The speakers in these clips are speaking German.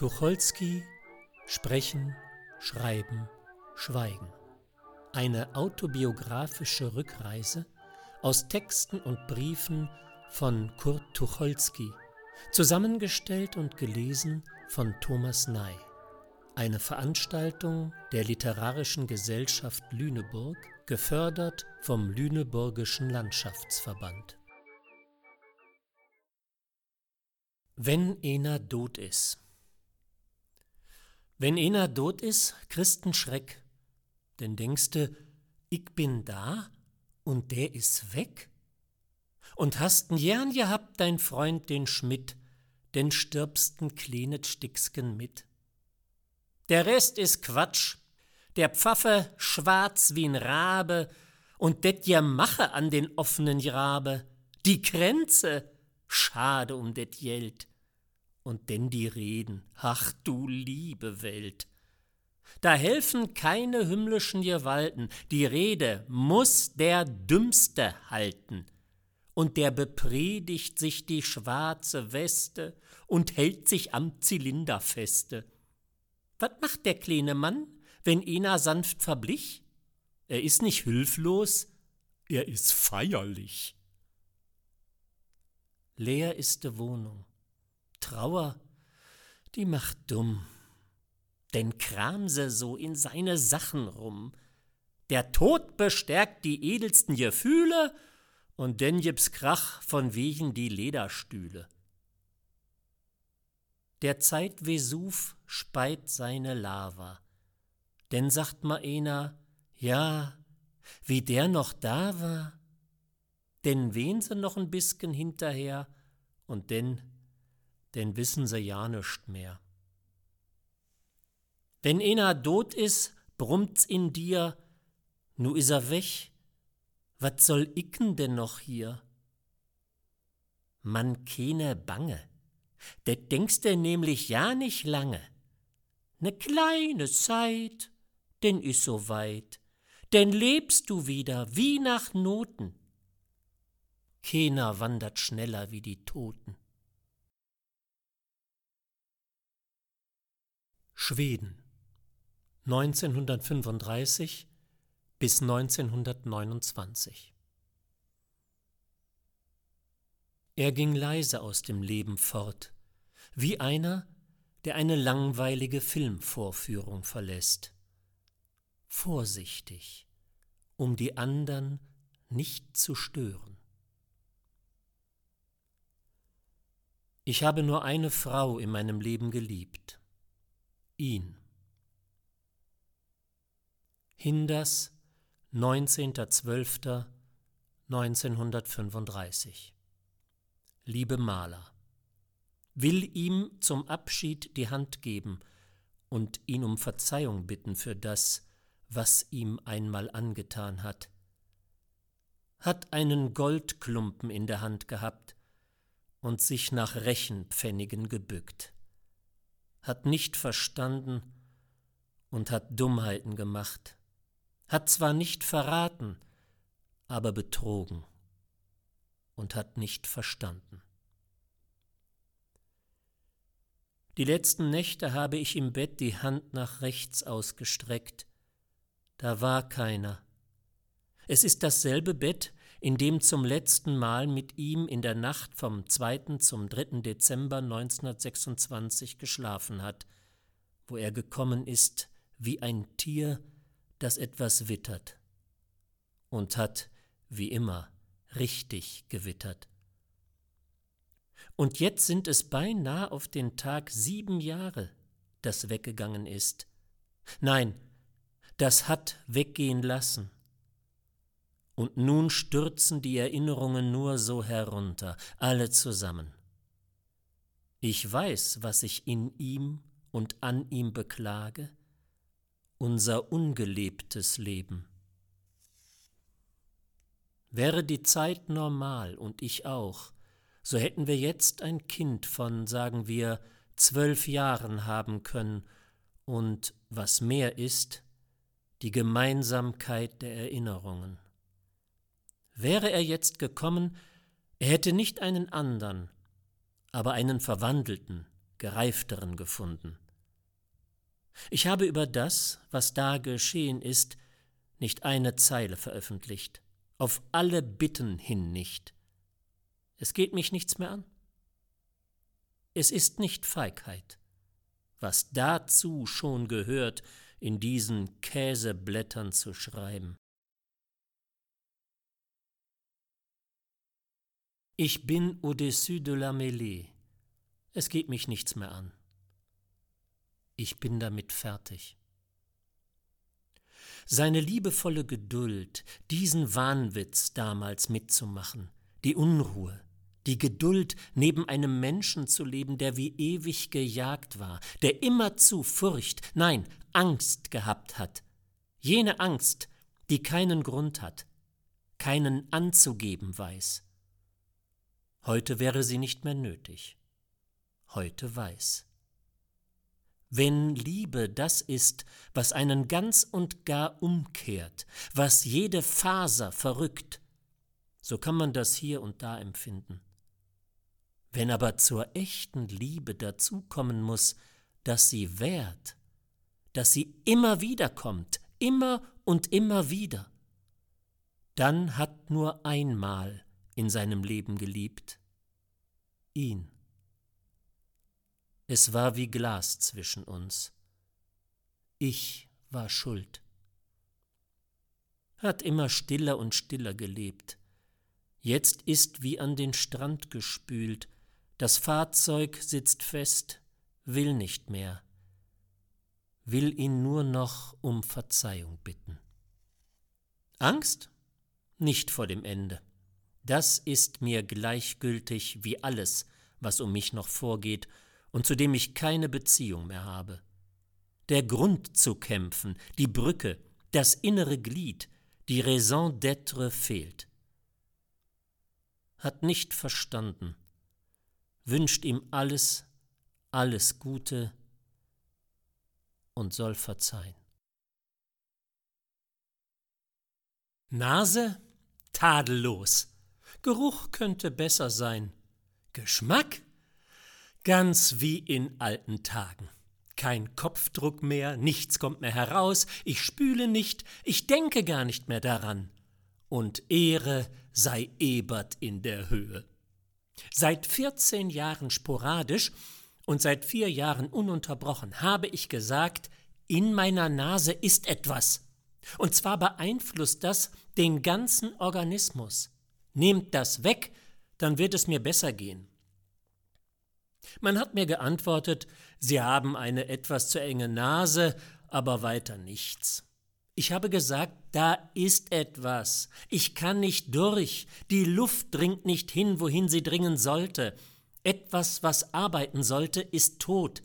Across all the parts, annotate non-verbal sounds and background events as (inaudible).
Tucholsky Sprechen, Schreiben, Schweigen. Eine autobiografische Rückreise aus Texten und Briefen von Kurt Tucholsky, zusammengestellt und gelesen von Thomas Ney. Eine Veranstaltung der Literarischen Gesellschaft Lüneburg, gefördert vom Lüneburgischen Landschaftsverband. Wenn einer tot is. Wenn einer tot is, Christen Schreck, denn denkste, ich bin da und der is weg. Und hast'n gern gehabt dein Freund den Schmidt, denn stirbst'n kleines Sticksken mit. Der Rest is Quatsch, der Pfaffe schwarz wie'n Rabe und det Mache an den offenen Grabe, die Kränze, schade um det Geld. Und denn die Reden, ach du liebe Welt. Da helfen keine himmlischen Gewalten, die Rede muss der Dümmste halten. Und der bepredigt sich die schwarze Weste und hält sich am Zylinder feste. Was macht der kleine Mann, wenn einer sanft verblich? Er ist nicht hilflos, er ist feierlich. Leer ist de Wohnung, Trauer, die macht dumm. Denn kramse so in seine Sachen rum. Der Tod bestärkt die edelsten Gefühle und denn gibt's Krach von wegen die Lederstühle. Der Zeit Vesuv speit seine Lava. Denn sagt ma einer, ja, wie der noch da war, denn wen se noch ein bisschen hinterher und denn denn wissen sie ja nischt mehr. Wenn einer tot is, brummt's in dir, nu is er weg, wat soll icken denn noch hier? Man keine Bange, det denkst du nämlich ja nicht lange. Ne kleine Zeit, denn is so weit, denn lebst du wieder wie nach Noten. Keiner wandert schneller wie die Toten. Schweden 1935 bis 1929 Er ging leise aus dem Leben fort, wie einer, der eine langweilige Filmvorführung verlässt. Vorsichtig, um die andern nicht zu stören. Ich habe nur eine Frau in meinem Leben geliebt ihn. Hinders, 19.12.1935 Liebe Maler, will ihm zum Abschied die Hand geben und ihn um Verzeihung bitten für das, was ihm einmal angetan hat. Hat einen Goldklumpen in der Hand gehabt und sich nach Rechenpfennigen gebückt hat nicht verstanden und hat Dummheiten gemacht, hat zwar nicht verraten, aber betrogen und hat nicht verstanden. Die letzten Nächte habe ich im Bett die Hand nach rechts ausgestreckt. Da war keiner. Es ist dasselbe Bett, in dem zum letzten Mal mit ihm in der Nacht vom 2. zum 3. Dezember 1926 geschlafen hat, wo er gekommen ist wie ein Tier, das etwas wittert. Und hat, wie immer, richtig gewittert. Und jetzt sind es beinahe auf den Tag sieben Jahre, das weggegangen ist. Nein, das hat weggehen lassen und nun stürzen die Erinnerungen nur so herunter, alle zusammen. Ich weiß, was ich in ihm und an ihm beklage, unser ungelebtes Leben. Wäre die Zeit normal und ich auch, so hätten wir jetzt ein Kind von, sagen wir, zwölf Jahren haben können und, was mehr ist, die Gemeinsamkeit der Erinnerungen. Wäre er jetzt gekommen, er hätte nicht einen andern, aber einen Verwandelten, gereifteren gefunden. Ich habe über das, was da geschehen ist, nicht eine Zeile veröffentlicht, auf alle Bitten hin nicht. Es geht mich nichts mehr an. Es ist nicht Feigheit, was dazu schon gehört, in diesen Käseblättern zu schreiben. Ich bin au-dessus de la mêlée. Es geht mich nichts mehr an. Ich bin damit fertig. Seine liebevolle Geduld, diesen Wahnwitz damals mitzumachen, die Unruhe, die Geduld, neben einem Menschen zu leben, der wie ewig gejagt war, der immerzu Furcht, nein, Angst gehabt hat, jene Angst, die keinen Grund hat, keinen anzugeben weiß. Heute wäre sie nicht mehr nötig. Heute weiß. Wenn Liebe das ist, was einen ganz und gar umkehrt, was jede Faser verrückt, so kann man das hier und da empfinden. Wenn aber zur echten Liebe dazukommen muss, dass sie währt, dass sie immer wieder kommt, immer und immer wieder, dann hat nur einmal in seinem Leben geliebt, ihn. Es war wie Glas zwischen uns. Ich war schuld. Hat immer stiller und stiller gelebt. Jetzt ist wie an den Strand gespült, das Fahrzeug sitzt fest, will nicht mehr, will ihn nur noch um Verzeihung bitten. Angst? Nicht vor dem Ende. Das ist mir gleichgültig wie alles, was um mich noch vorgeht und zu dem ich keine Beziehung mehr habe. Der Grund zu kämpfen, die Brücke, das innere Glied, die Raison d'être fehlt. Hat nicht verstanden, wünscht ihm alles, alles Gute und soll verzeihen. Nase? Tadellos. Geruch könnte besser sein. Geschmack? Ganz wie in alten Tagen. Kein Kopfdruck mehr, nichts kommt mehr heraus, ich spüle nicht, ich denke gar nicht mehr daran. Und Ehre sei Ebert in der Höhe. Seit 14 Jahren sporadisch und seit vier Jahren ununterbrochen habe ich gesagt, in meiner Nase ist etwas. Und zwar beeinflusst das den ganzen Organismus. Nehmt das weg, dann wird es mir besser gehen. Man hat mir geantwortet, Sie haben eine etwas zu enge Nase, aber weiter nichts. Ich habe gesagt, da ist etwas. Ich kann nicht durch. Die Luft dringt nicht hin, wohin sie dringen sollte. Etwas, was arbeiten sollte, ist tot.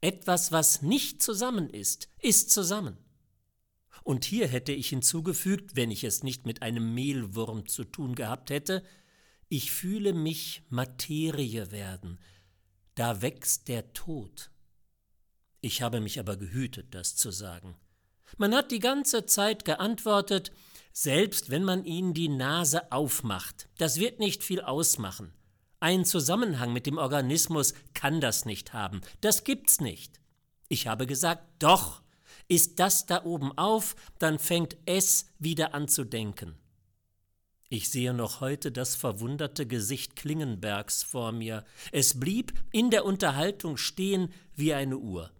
Etwas, was nicht zusammen ist, ist zusammen. Und hier hätte ich hinzugefügt, wenn ich es nicht mit einem Mehlwurm zu tun gehabt hätte, ich fühle mich Materie werden. Da wächst der Tod. Ich habe mich aber gehütet, das zu sagen. Man hat die ganze Zeit geantwortet, selbst wenn man ihnen die Nase aufmacht, das wird nicht viel ausmachen. Ein Zusammenhang mit dem Organismus kann das nicht haben, das gibt's nicht. Ich habe gesagt, doch, ist das da oben auf, dann fängt es wieder an zu denken. Ich sehe noch heute das verwunderte Gesicht Klingenbergs vor mir. Es blieb in der Unterhaltung stehen wie eine Uhr.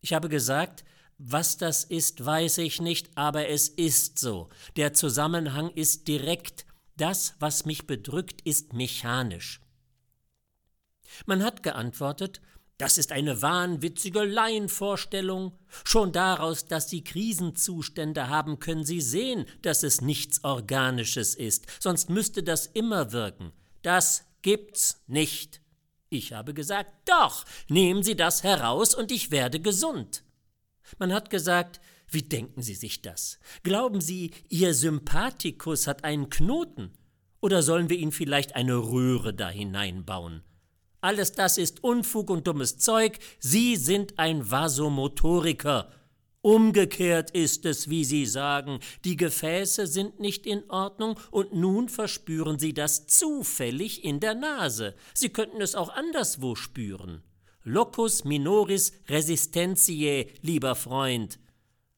Ich habe gesagt, was das ist, weiß ich nicht, aber es ist so. Der Zusammenhang ist direkt. Das, was mich bedrückt, ist mechanisch. Man hat geantwortet, das ist eine wahnwitzige Laienvorstellung. Schon daraus, dass Sie Krisenzustände haben, können Sie sehen, dass es nichts Organisches ist, sonst müsste das immer wirken. Das gibt's nicht. Ich habe gesagt, doch, nehmen Sie das heraus und ich werde gesund. Man hat gesagt, wie denken Sie sich das? Glauben Sie, Ihr Sympathikus hat einen Knoten? Oder sollen wir ihn vielleicht eine Röhre da hineinbauen? Alles das ist Unfug und dummes Zeug. Sie sind ein Vasomotoriker. Umgekehrt ist es, wie Sie sagen, die Gefäße sind nicht in Ordnung und nun verspüren Sie das zufällig in der Nase. Sie könnten es auch anderswo spüren. Locus minoris resistentiae, lieber Freund.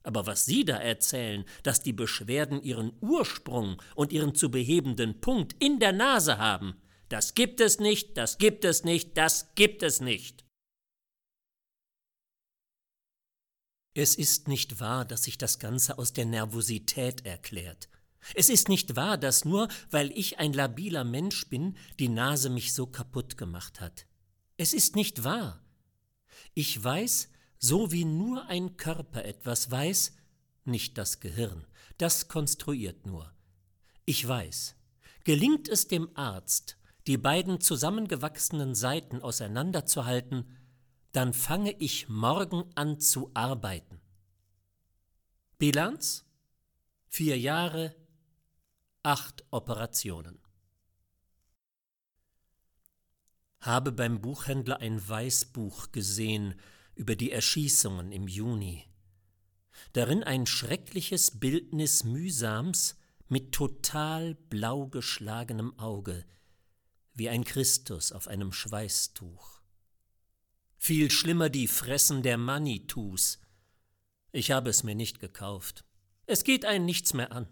Aber was Sie da erzählen, dass die Beschwerden ihren Ursprung und ihren zu behebenden Punkt in der Nase haben, das gibt es nicht, das gibt es nicht, das gibt es nicht. Es ist nicht wahr, dass sich das Ganze aus der Nervosität erklärt. Es ist nicht wahr, dass nur weil ich ein labiler Mensch bin, die Nase mich so kaputt gemacht hat. Es ist nicht wahr. Ich weiß, so wie nur ein Körper etwas weiß, nicht das Gehirn, das konstruiert nur. Ich weiß, gelingt es dem Arzt, die beiden zusammengewachsenen Seiten auseinanderzuhalten, dann fange ich morgen an zu arbeiten. Bilanz? Vier Jahre, acht Operationen. Habe beim Buchhändler ein Weißbuch gesehen über die Erschießungen im Juni. Darin ein schreckliches Bildnis Mühsams mit total blau geschlagenem Auge, wie ein Christus auf einem Schweißtuch. Viel schlimmer die Fressen der Manitus. Ich habe es mir nicht gekauft. Es geht einen nichts mehr an.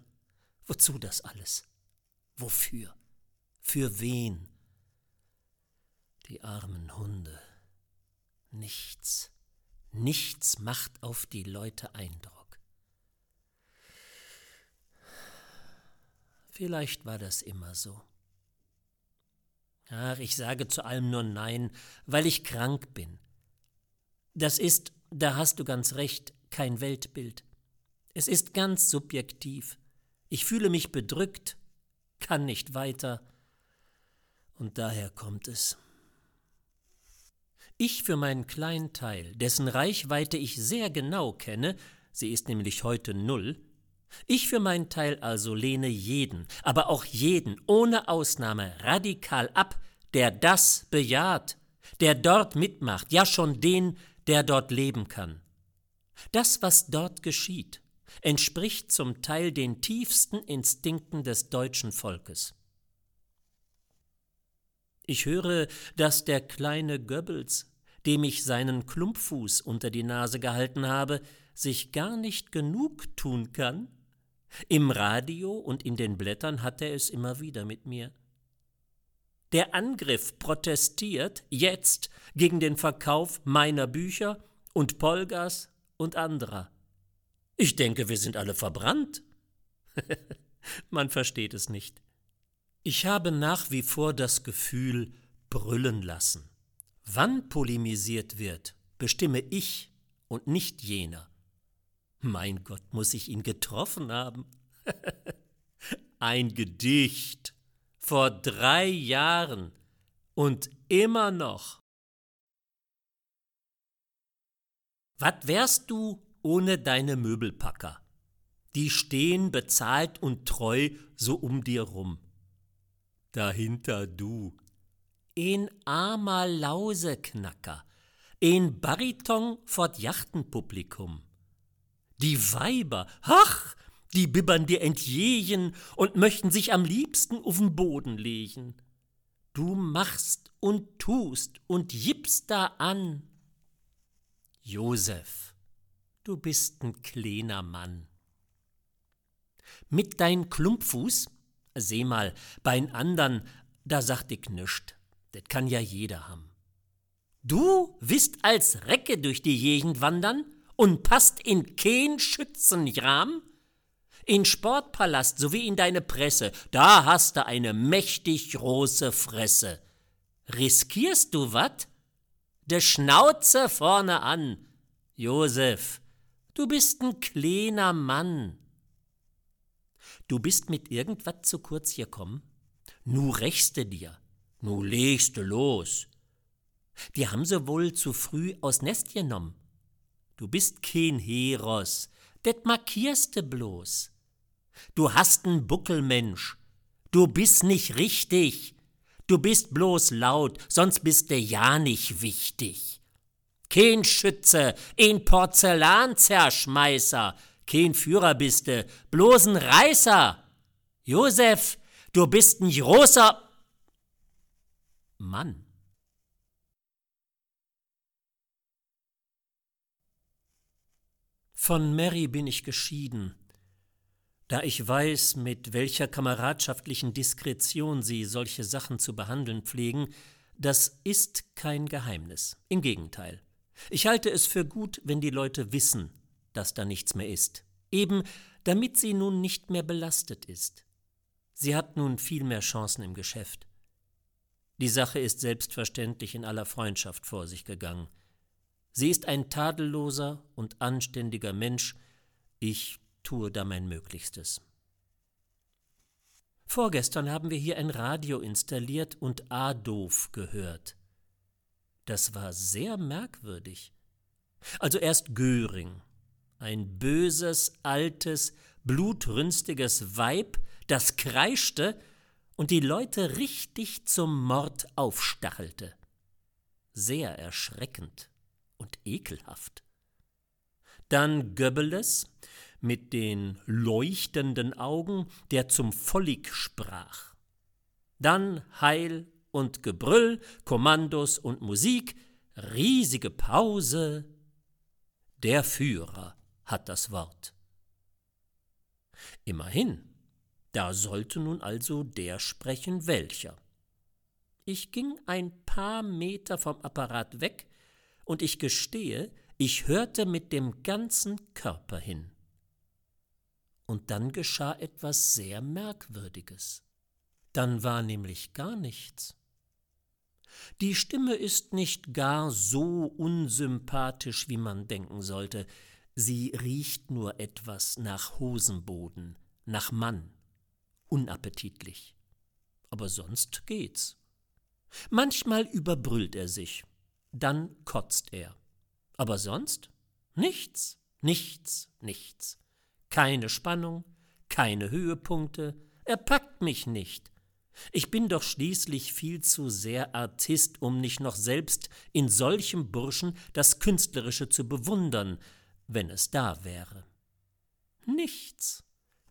Wozu das alles? Wofür? Für wen? Die armen Hunde. Nichts, nichts macht auf die Leute Eindruck. Vielleicht war das immer so. Ach, ich sage zu allem nur Nein, weil ich krank bin. Das ist, da hast du ganz recht, kein Weltbild. Es ist ganz subjektiv. Ich fühle mich bedrückt, kann nicht weiter, und daher kommt es. Ich für meinen kleinen Teil, dessen Reichweite ich sehr genau kenne, sie ist nämlich heute null, ich für meinen Teil also lehne jeden, aber auch jeden ohne Ausnahme radikal ab, der das bejaht, der dort mitmacht, ja schon den, der dort leben kann. Das, was dort geschieht, entspricht zum Teil den tiefsten Instinkten des deutschen Volkes. Ich höre, dass der kleine Goebbels, dem ich seinen Klumpfuß unter die Nase gehalten habe, sich gar nicht genug tun kann. Im Radio und in den Blättern hat er es immer wieder mit mir. Der Angriff protestiert jetzt gegen den Verkauf meiner Bücher und Polgas und anderer. Ich denke, wir sind alle verbrannt. (laughs) Man versteht es nicht. Ich habe nach wie vor das Gefühl, brüllen lassen. Wann polemisiert wird, bestimme ich und nicht jener. Mein Gott, muss ich ihn getroffen haben. (laughs) Ein Gedicht vor drei Jahren und immer noch. Was wärst du ohne deine Möbelpacker? Die stehen bezahlt und treu so um dir rum dahinter du. Ein armer Lauseknacker, ein Bariton vort Jachtenpublikum. Die Weiber, ach, die bibbern dir entjegen und möchten sich am liebsten auf'n Boden legen. Du machst und tust und jippst da an. Josef, du bist n kleiner Mann. Mit dein Klumpfuß Seh mal, bei'n andern, da sagt ich nischt. Das kann ja jeder haben. Du wisst als Recke durch die Gegend wandern und passt in kein Schützenrahmen? In Sportpalast sowie in deine Presse, da hast du eine mächtig große Fresse. Riskierst du wat? De Schnauze vorne an. Josef, du bist n kleiner Mann. Du bist mit irgendwas zu kurz gekommen? Nu rächste dir, nu legste los. Die haben sie wohl zu früh aus Nest genommen. Du bist kein Heros, det markierste bloß. Du hast n Buckelmensch, du bist nicht richtig. Du bist bloß laut, sonst bist du ja nicht wichtig. Kein Schütze, ein Porzellanzerschmeißer, kein Führer bist du, bloß ein Reißer. Josef, du bist ein großer Mann. Von Mary bin ich geschieden, da ich weiß, mit welcher kameradschaftlichen Diskretion Sie solche Sachen zu behandeln pflegen, das ist kein Geheimnis. Im Gegenteil. Ich halte es für gut, wenn die Leute wissen, dass da nichts mehr ist. Eben damit sie nun nicht mehr belastet ist. Sie hat nun viel mehr Chancen im Geschäft. Die Sache ist selbstverständlich in aller Freundschaft vor sich gegangen. Sie ist ein tadelloser und anständiger Mensch, ich tue da mein Möglichstes. Vorgestern haben wir hier ein Radio installiert und Adolf gehört. Das war sehr merkwürdig. Also erst Göring, ein böses, altes, blutrünstiges Weib, das kreischte und die Leute richtig zum Mord aufstachelte. Sehr erschreckend und ekelhaft. Dann Goebbels mit den leuchtenden Augen, der zum Volk sprach. Dann Heil und Gebrüll, Kommandos und Musik, riesige Pause. Der Führer hat das Wort. Immerhin, da sollte nun also der sprechen, welcher. Ich ging ein paar Meter vom Apparat weg, und ich gestehe, ich hörte mit dem ganzen Körper hin. Und dann geschah etwas sehr Merkwürdiges. Dann war nämlich gar nichts. Die Stimme ist nicht gar so unsympathisch, wie man denken sollte. Sie riecht nur etwas nach Hosenboden, nach Mann, unappetitlich. Aber sonst geht's. Manchmal überbrüllt er sich, dann kotzt er. Aber sonst nichts, nichts, nichts. Keine Spannung, keine Höhepunkte, er packt mich nicht, ich bin doch schließlich viel zu sehr Artist, um nicht noch selbst in solchem Burschen das Künstlerische zu bewundern, wenn es da wäre. Nichts.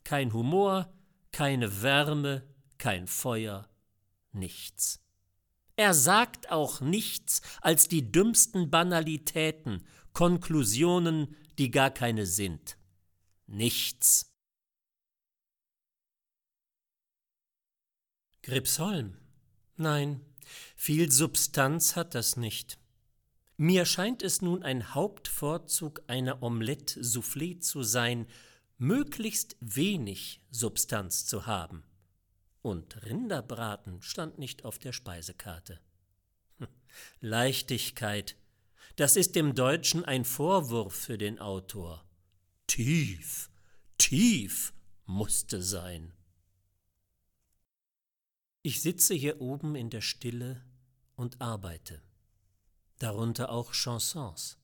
Kein Humor, keine Wärme, kein Feuer, nichts. Er sagt auch nichts als die dümmsten Banalitäten, Konklusionen, die gar keine sind. Nichts. Gripsholm. Nein, viel Substanz hat das nicht. Mir scheint es nun ein Hauptvorzug einer Omelette Soufflé zu sein, möglichst wenig Substanz zu haben. Und Rinderbraten stand nicht auf der Speisekarte. Hm, Leichtigkeit, das ist dem Deutschen ein Vorwurf für den Autor. Tief, tief musste sein. Ich sitze hier oben in der Stille und arbeite, darunter auch Chansons.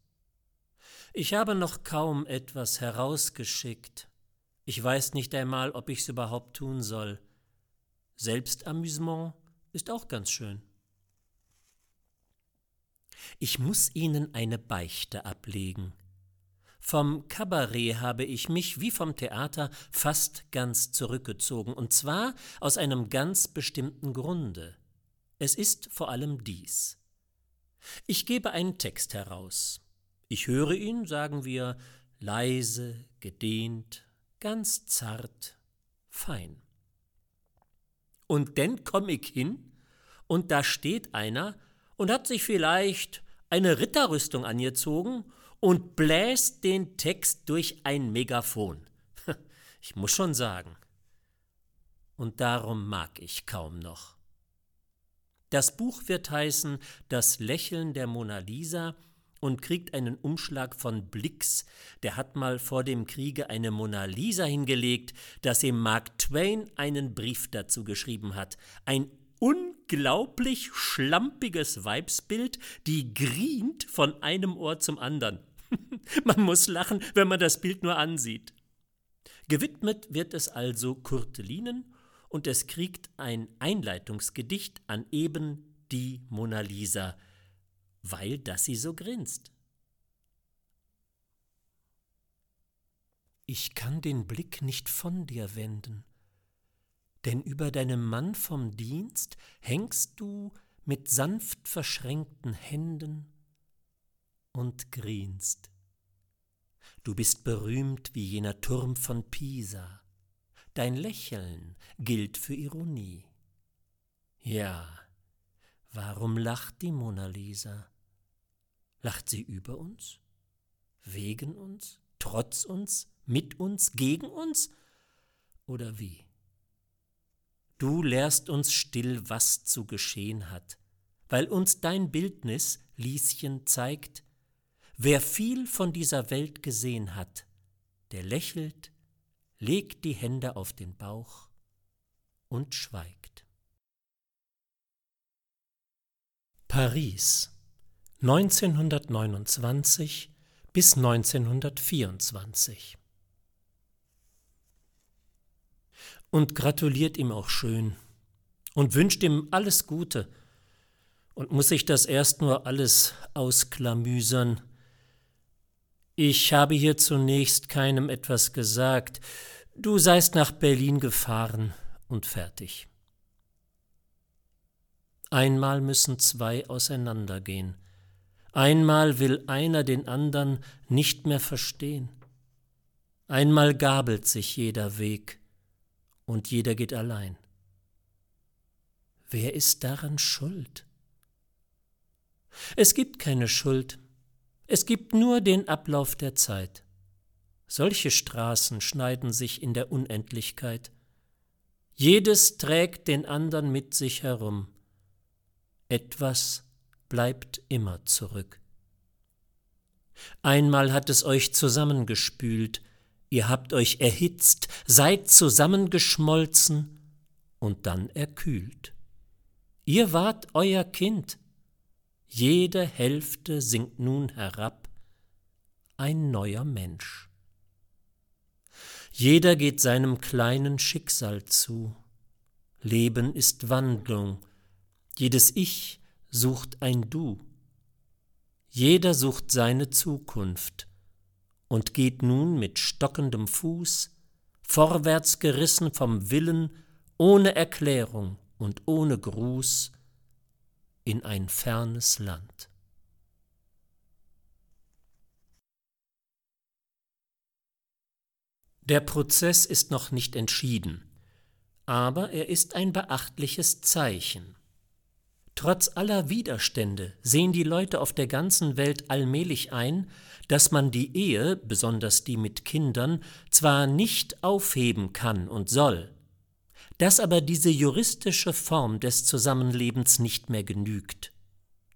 Ich habe noch kaum etwas herausgeschickt. Ich weiß nicht einmal, ob ich's überhaupt tun soll. Selbstamüsement ist auch ganz schön. Ich muss Ihnen eine Beichte ablegen. Vom Kabarett habe ich mich wie vom Theater fast ganz zurückgezogen, und zwar aus einem ganz bestimmten Grunde. Es ist vor allem dies. Ich gebe einen Text heraus. Ich höre ihn, sagen wir, leise, gedehnt, ganz zart, fein. Und dann komme ich hin, und da steht einer und hat sich vielleicht eine Ritterrüstung angezogen und bläst den Text durch ein Megafon. (laughs) Ich muss schon sagen. Und darum mag ich kaum noch. Das Buch wird heißen Das Lächeln der Mona Lisa und kriegt einen Umschlag von Blix, der hat mal vor dem Kriege eine Mona Lisa hingelegt, dass ihm Mark Twain einen Brief dazu geschrieben hat. Ein unglaublich schlampiges Weibsbild, die grient von einem Ohr zum anderen. (laughs) man muss lachen, wenn man das Bild nur ansieht. Gewidmet wird es also Kurtelinen und es kriegt ein Einleitungsgedicht an eben die Mona Lisa, weil das sie so grinst. Ich kann den Blick nicht von dir wenden, denn über deinem Mann vom Dienst hängst du mit sanft verschränkten Händen und grinst. Du bist berühmt wie jener Turm von Pisa. Dein Lächeln gilt für Ironie. Ja, warum lacht die Mona Lisa? Lacht sie über uns? Wegen uns? Trotz uns? Mit uns? Gegen uns? Oder wie? Du lehrst uns still, was zu geschehen hat, weil uns dein Bildnis, Lieschen, zeigt, wer viel von dieser Welt gesehen hat, der lächelt, legt die Hände auf den Bauch und schweigt. Paris 1929 bis 1924 und gratuliert ihm auch schön und wünscht ihm alles Gute und muss sich das erst nur alles ausklamüsern. Ich habe hier zunächst keinem etwas gesagt, du seist nach Berlin gefahren und fertig. Einmal müssen zwei auseinandergehen, einmal will einer den andern nicht mehr verstehen, einmal gabelt sich jeder Weg, und jeder geht allein. Wer ist daran schuld? Es gibt keine Schuld, es gibt nur den Ablauf der Zeit. Solche Straßen schneiden sich in der Unendlichkeit. Jedes trägt den andern mit sich herum. Etwas bleibt immer zurück. Einmal hat es euch zusammengespült, Ihr habt euch erhitzt, seid zusammengeschmolzen und dann erkühlt. Ihr wart euer Kind. Jede Hälfte sinkt nun herab, ein neuer Mensch. Jeder geht seinem kleinen Schicksal zu. Leben ist Wandlung. Jedes Ich sucht ein Du. Jeder sucht seine Zukunft und geht nun mit stockendem Fuß, vorwärts gerissen vom Willen, ohne Erklärung und ohne Gruß, in ein fernes Land. Der Prozess ist noch nicht entschieden, aber er ist ein beachtliches Zeichen. Trotz aller Widerstände sehen die Leute auf der ganzen Welt allmählich ein, dass man die Ehe, besonders die mit Kindern, zwar nicht aufheben kann und soll, dass aber diese juristische Form des Zusammenlebens nicht mehr genügt.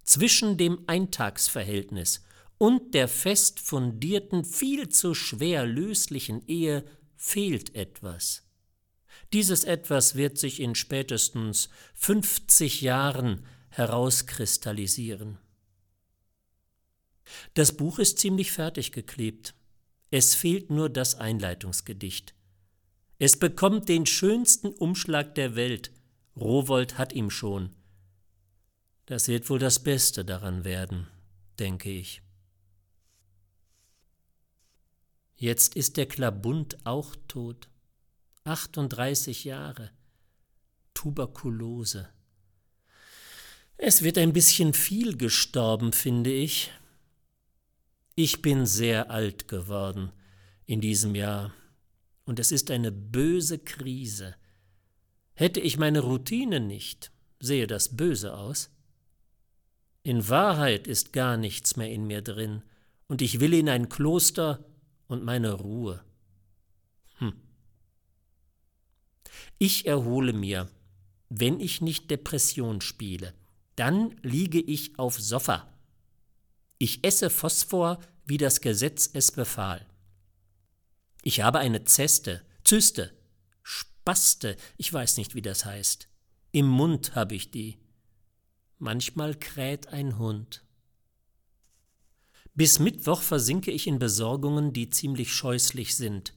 Zwischen dem Eintagsverhältnis und der fest fundierten, viel zu schwer löslichen Ehe fehlt etwas. Dieses etwas wird sich in spätestens 50 Jahren herauskristallisieren. Das Buch ist ziemlich fertig geklebt. Es fehlt nur das Einleitungsgedicht. Es bekommt den schönsten Umschlag der Welt. Rowold hat ihm schon. Das wird wohl das Beste daran werden, denke ich. Jetzt ist der Klabund auch tot. 38 Jahre. Tuberkulose. Es wird ein bisschen viel gestorben, finde ich. Ich bin sehr alt geworden in diesem Jahr, und es ist eine böse Krise. Hätte ich meine Routine nicht, sehe das böse aus. In Wahrheit ist gar nichts mehr in mir drin, und ich will in ein Kloster und meine Ruhe. Hm. Ich erhole mir, wenn ich nicht Depression spiele, dann liege ich auf Sofa. Ich esse Phosphor, wie das Gesetz es befahl. Ich habe eine Zeste, Zyste, Spaste, ich weiß nicht, wie das heißt. Im Mund habe ich die. Manchmal kräht ein Hund. Bis Mittwoch versinke ich in Besorgungen, die ziemlich scheußlich sind.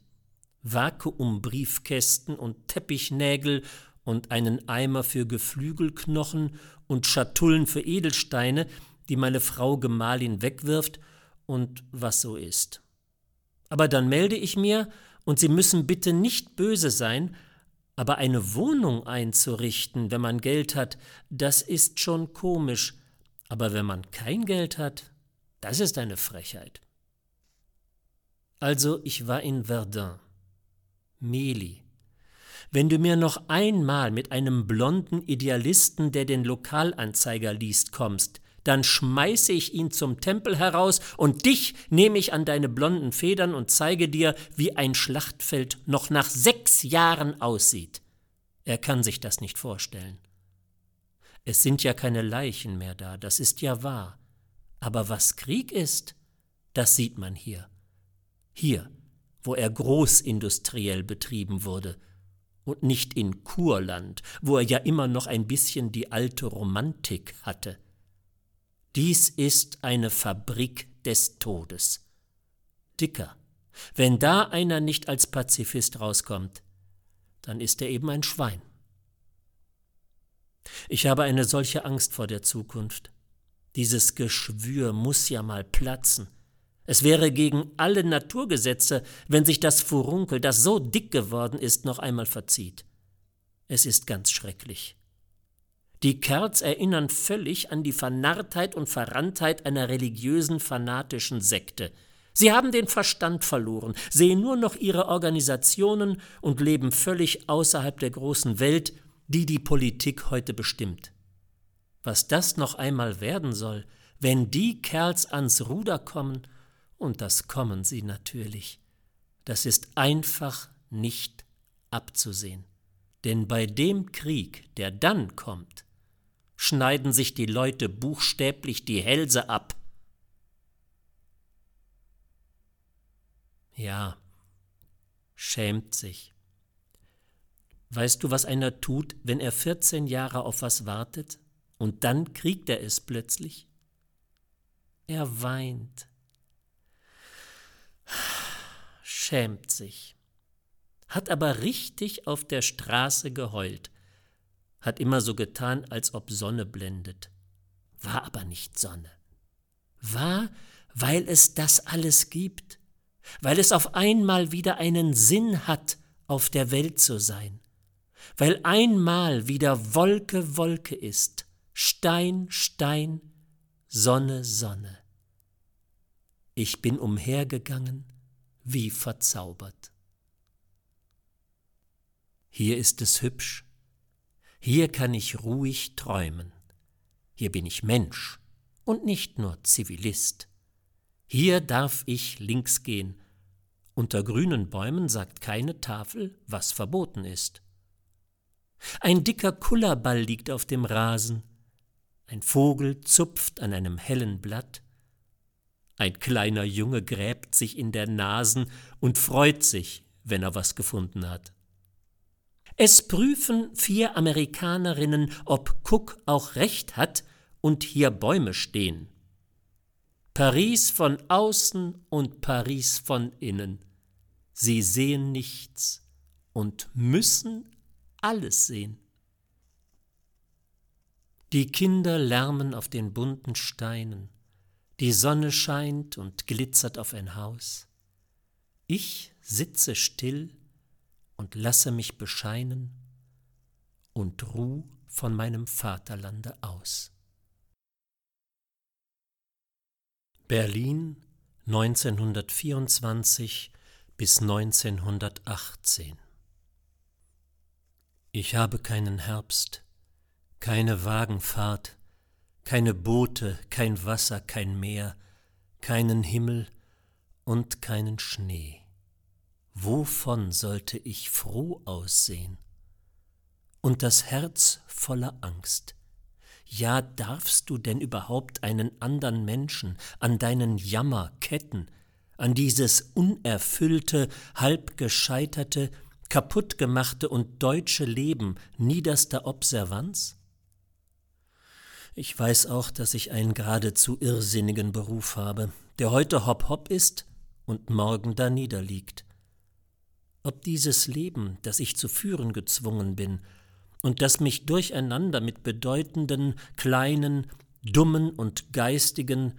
Vakuumbriefkästen und Teppichnägel und einen Eimer für Geflügelknochen und Schatullen für Edelsteine, die meine Frau Gemahlin wegwirft und was so ist. Aber dann melde ich mir, und Sie müssen bitte nicht böse sein, aber eine Wohnung einzurichten, wenn man Geld hat, das ist schon komisch, aber wenn man kein Geld hat, das ist eine Frechheit. Also, ich war in Verdun. Meli. Wenn du mir noch einmal mit einem blonden Idealisten, der den Lokalanzeiger liest, kommst, dann schmeiße ich ihn zum Tempel heraus und dich nehme ich an deine blonden Federn und zeige dir, wie ein Schlachtfeld noch nach sechs Jahren aussieht. Er kann sich das nicht vorstellen. Es sind ja keine Leichen mehr da, das ist ja wahr. Aber was Krieg ist, das sieht man hier. Hier, wo er großindustriell betrieben wurde, und nicht in Kurland, wo er ja immer noch ein bisschen die alte Romantik hatte. Dies ist eine Fabrik des Todes. Dicker, wenn da einer nicht als Pazifist rauskommt, dann ist er eben ein Schwein. Ich habe eine solche Angst vor der Zukunft. Dieses Geschwür muss ja mal platzen. Es wäre gegen alle Naturgesetze, wenn sich das Furunkel, das so dick geworden ist, noch einmal verzieht. Es ist ganz schrecklich. Die Kerls erinnern völlig an die Vernarrtheit und Verranntheit einer religiösen, fanatischen Sekte. Sie haben den Verstand verloren, sehen nur noch ihre Organisationen und leben völlig außerhalb der großen Welt, die die Politik heute bestimmt. Was das noch einmal werden soll, wenn die Kerls ans Ruder kommen, und das kommen sie natürlich, das ist einfach nicht abzusehen. Denn bei dem Krieg, der dann kommt, schneiden sich die Leute buchstäblich die Hälse ab. Ja, schämt sich. Weißt du, was einer tut, wenn er 14 Jahre auf was wartet und dann kriegt er es plötzlich? Er weint, schämt sich, hat aber richtig auf der Straße geheult, hat immer so getan, als ob Sonne blendet. War aber nicht Sonne. War, weil es das alles gibt, weil es auf einmal wieder einen Sinn hat, auf der Welt zu sein, weil einmal wieder Wolke Wolke ist, Stein Stein, Sonne Sonne. Ich bin umhergegangen wie verzaubert. Hier ist es hübsch, hier kann ich ruhig träumen. Hier bin ich Mensch und nicht nur Zivilist. Hier darf ich links gehen. Unter grünen Bäumen sagt keine Tafel, was verboten ist. Ein dicker Kullerball liegt auf dem Rasen. Ein Vogel zupft an einem hellen Blatt. Ein kleiner Junge gräbt sich in der Nasen und freut sich, wenn er was gefunden hat. Es prüfen vier Amerikanerinnen, ob Cook auch recht hat und hier Bäume stehen. Paris von außen und Paris von innen. Sie sehen nichts und müssen alles sehen. Die Kinder lärmen auf den bunten Steinen, die Sonne scheint und glitzert auf ein Haus. Ich sitze still und lasse mich bescheinen und ruh von meinem Vaterlande aus. Berlin 1924 bis 1918 Ich habe keinen Herbst, keine Wagenfahrt, keine Boote, kein Wasser, kein Meer, keinen Himmel und keinen Schnee. Wovon sollte ich froh aussehen? Und das Herz voller Angst. Ja, darfst du denn überhaupt einen andern Menschen an deinen Jammer ketten, an dieses unerfüllte, halb gescheiterte, kaputtgemachte und deutsche Leben niederster Observanz? Ich weiß auch, dass ich einen geradezu irrsinnigen Beruf habe, der heute hopp hopp ist und morgen da niederliegt. Ob dieses Leben, das ich zu führen gezwungen bin und das mich durcheinander mit bedeutenden, kleinen, dummen und geistigen,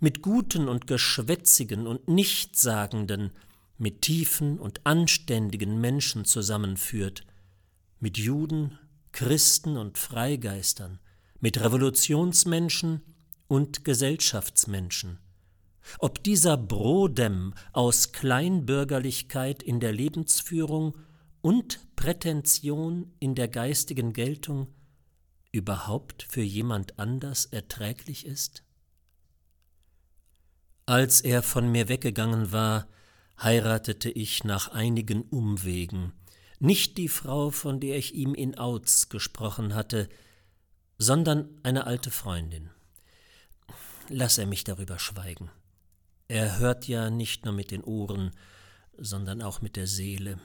mit guten und geschwätzigen und nichtssagenden, mit tiefen und anständigen Menschen zusammenführt, mit Juden, Christen und Freigeistern, mit Revolutionsmenschen und Gesellschaftsmenschen, ob dieser Brodem aus Kleinbürgerlichkeit in der Lebensführung und Prätension in der geistigen Geltung überhaupt für jemand anders erträglich ist? Als er von mir weggegangen war, heiratete ich nach einigen Umwegen, nicht die Frau, von der ich ihm in Auz gesprochen hatte, sondern eine alte Freundin. Lass er mich darüber schweigen. Er hört ja nicht nur mit den Ohren, sondern auch mit der Seele.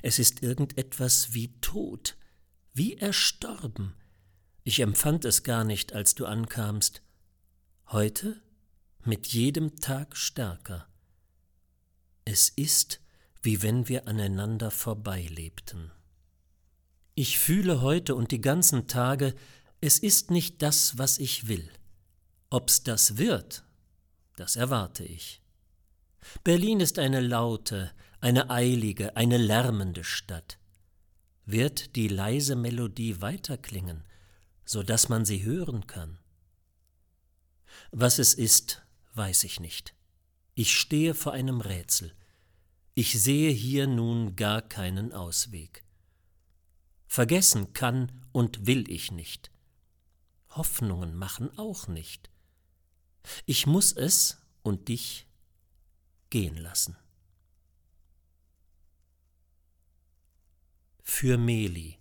Es ist irgendetwas wie tot, wie erstorben. Ich empfand es gar nicht, als du ankamst. Heute mit jedem Tag stärker. Es ist, wie wenn wir aneinander vorbeilebten. Ich fühle heute und die ganzen Tage, es ist nicht das, was ich will. Ob's das wird, das erwarte ich. Berlin ist eine laute, eine eilige, eine lärmende Stadt. Wird die leise Melodie weiterklingen, so dass man sie hören kann? Was es ist, weiß ich nicht. Ich stehe vor einem Rätsel. Ich sehe hier nun gar keinen Ausweg. Vergessen kann und will ich nicht. Hoffnungen machen auch nicht. Ich muss es und dich gehen lassen. Für Meli.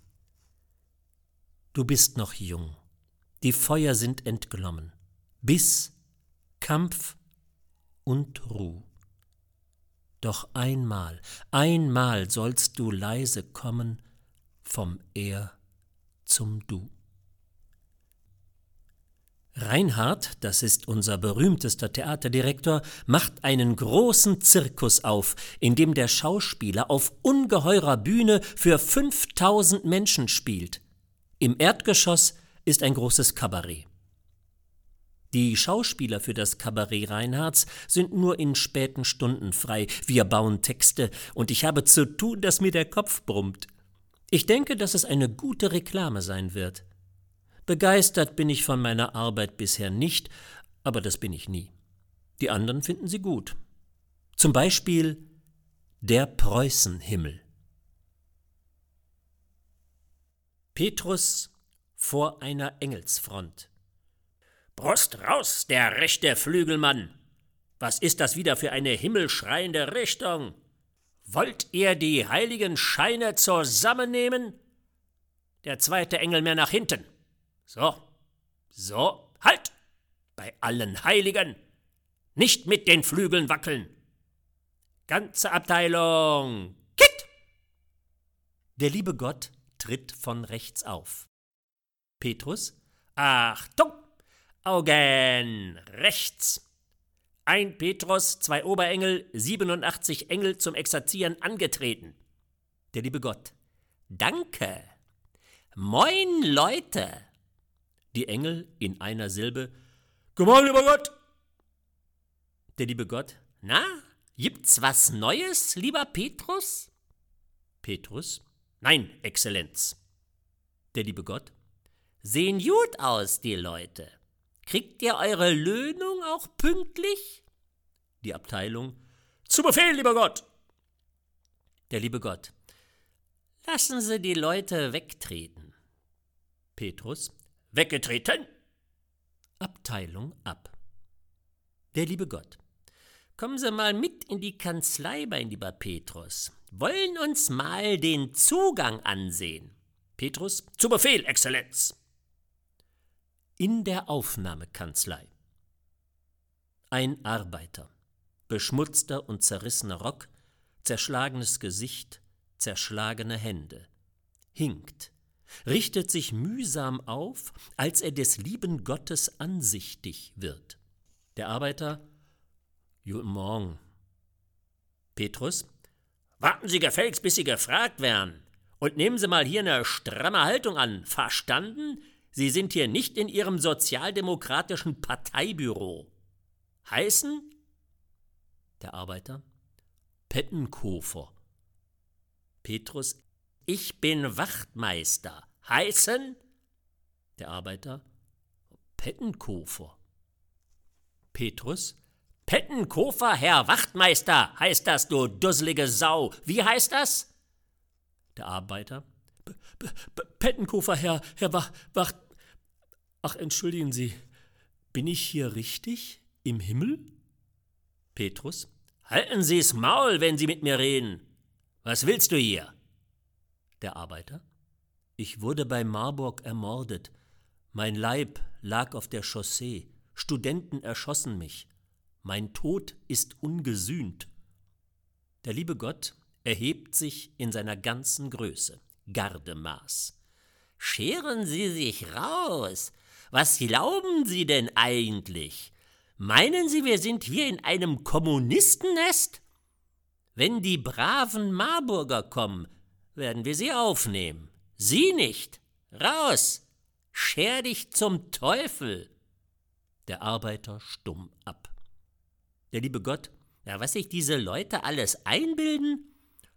Du bist noch jung, die Feuer sind entglommen. Biss, Kampf und Ruh. Doch einmal, einmal sollst du leise kommen vom Er zum Du. Reinhard, das ist unser berühmtester Theaterdirektor, macht einen großen Zirkus auf, in dem der Schauspieler auf ungeheurer Bühne für 5000 Menschen spielt. Im Erdgeschoss ist ein großes Kabarett. Die Schauspieler für das Kabarett Reinhards sind nur in späten Stunden frei. Wir bauen Texte und ich habe zu tun, dass mir der Kopf brummt. Ich denke, dass es eine gute Reklame sein wird. Begeistert bin ich von meiner Arbeit bisher nicht, aber das bin ich nie. Die anderen finden sie gut. Zum Beispiel der Preußenhimmel. Petrus vor einer Engelsfront. Brust raus, der rechte Flügelmann! Was ist das wieder für eine himmelschreiende Richtung? Wollt ihr die heiligen Scheine zusammennehmen? Der zweite Engel mehr nach hinten. So, so, halt! Bei allen Heiligen! Nicht mit den Flügeln wackeln! Ganze Abteilung! Kit! Der liebe Gott tritt von rechts auf. Petrus, Achtung! Augen rechts! Ein Petrus, zwei Oberengel, 87 Engel zum Exerzieren angetreten. Der liebe Gott. Danke. Moin, Leute. Die Engel in einer Silbe Gemein, lieber Gott! Der liebe Gott Na, gibt's was Neues, lieber Petrus? Petrus Nein, Exzellenz. Der liebe Gott Sehen gut aus, die Leute. Kriegt ihr eure Löhnung auch pünktlich? Die Abteilung Zu Befehl, lieber Gott! Der liebe Gott Lassen Sie die Leute wegtreten. Petrus Weggetreten? Abteilung ab. Der liebe Gott. Kommen Sie mal mit in die Kanzlei, mein lieber Petrus. Wollen uns mal den Zugang ansehen. Petrus. Zu Befehl, Exzellenz. In der Aufnahmekanzlei. Ein Arbeiter. Beschmutzter und zerrissener Rock, zerschlagenes Gesicht, zerschlagene Hände. Hinkt richtet sich mühsam auf, als er des lieben Gottes ansichtig wird. Der Arbeiter Guten Morgen. Petrus Warten Sie gefälligst, bis Sie gefragt werden. Und nehmen Sie mal hier eine stramme Haltung an. Verstanden? Sie sind hier nicht in Ihrem sozialdemokratischen Parteibüro. Heißen? Der Arbeiter Pettenkofer. Petrus ich bin Wachtmeister. Heißen? Der Arbeiter Pettenkofer. Petrus. Pettenkofer, Herr Wachtmeister, heißt das, du dusselige Sau. Wie heißt das? Der Arbeiter. Pettenkofer, Herr, Herr Wacht, Wacht. Ach, entschuldigen Sie, bin ich hier richtig? Im Himmel? Petrus. Halten Sie's Maul, wenn Sie mit mir reden. Was willst du hier? Der Arbeiter. Ich wurde bei Marburg ermordet. Mein Leib lag auf der Chaussee. Studenten erschossen mich. Mein Tod ist ungesühnt. Der liebe Gott erhebt sich in seiner ganzen Größe. Gardemaß. Scheren Sie sich raus. Was glauben Sie denn eigentlich? Meinen Sie, wir sind hier in einem Kommunistennest? Wenn die braven Marburger kommen, werden wir sie aufnehmen. Sie nicht. Raus! Scher dich zum Teufel! Der Arbeiter stumm ab. Der liebe Gott, ja, was sich diese Leute alles einbilden?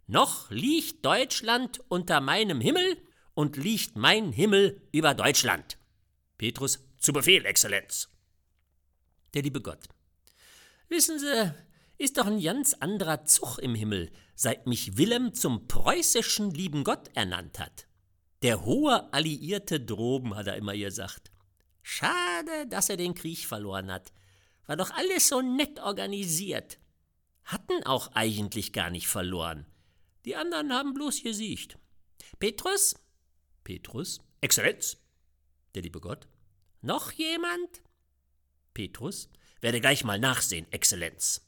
Noch liegt Deutschland unter meinem Himmel und liegt mein Himmel über Deutschland. Petrus, zu Befehl, Exzellenz. Der liebe Gott. Wissen Sie, ist doch ein ganz anderer Zug im Himmel, seit mich Willem zum preußischen lieben Gott ernannt hat. Der hohe Alliierte droben, hat er immer gesagt. Schade, dass er den Krieg verloren hat. War doch alles so nett organisiert. Hatten auch eigentlich gar nicht verloren. Die anderen haben bloß gesiegt. Petrus? Petrus? Exzellenz? Der liebe Gott? Noch jemand? Petrus? Werde gleich mal nachsehen, Exzellenz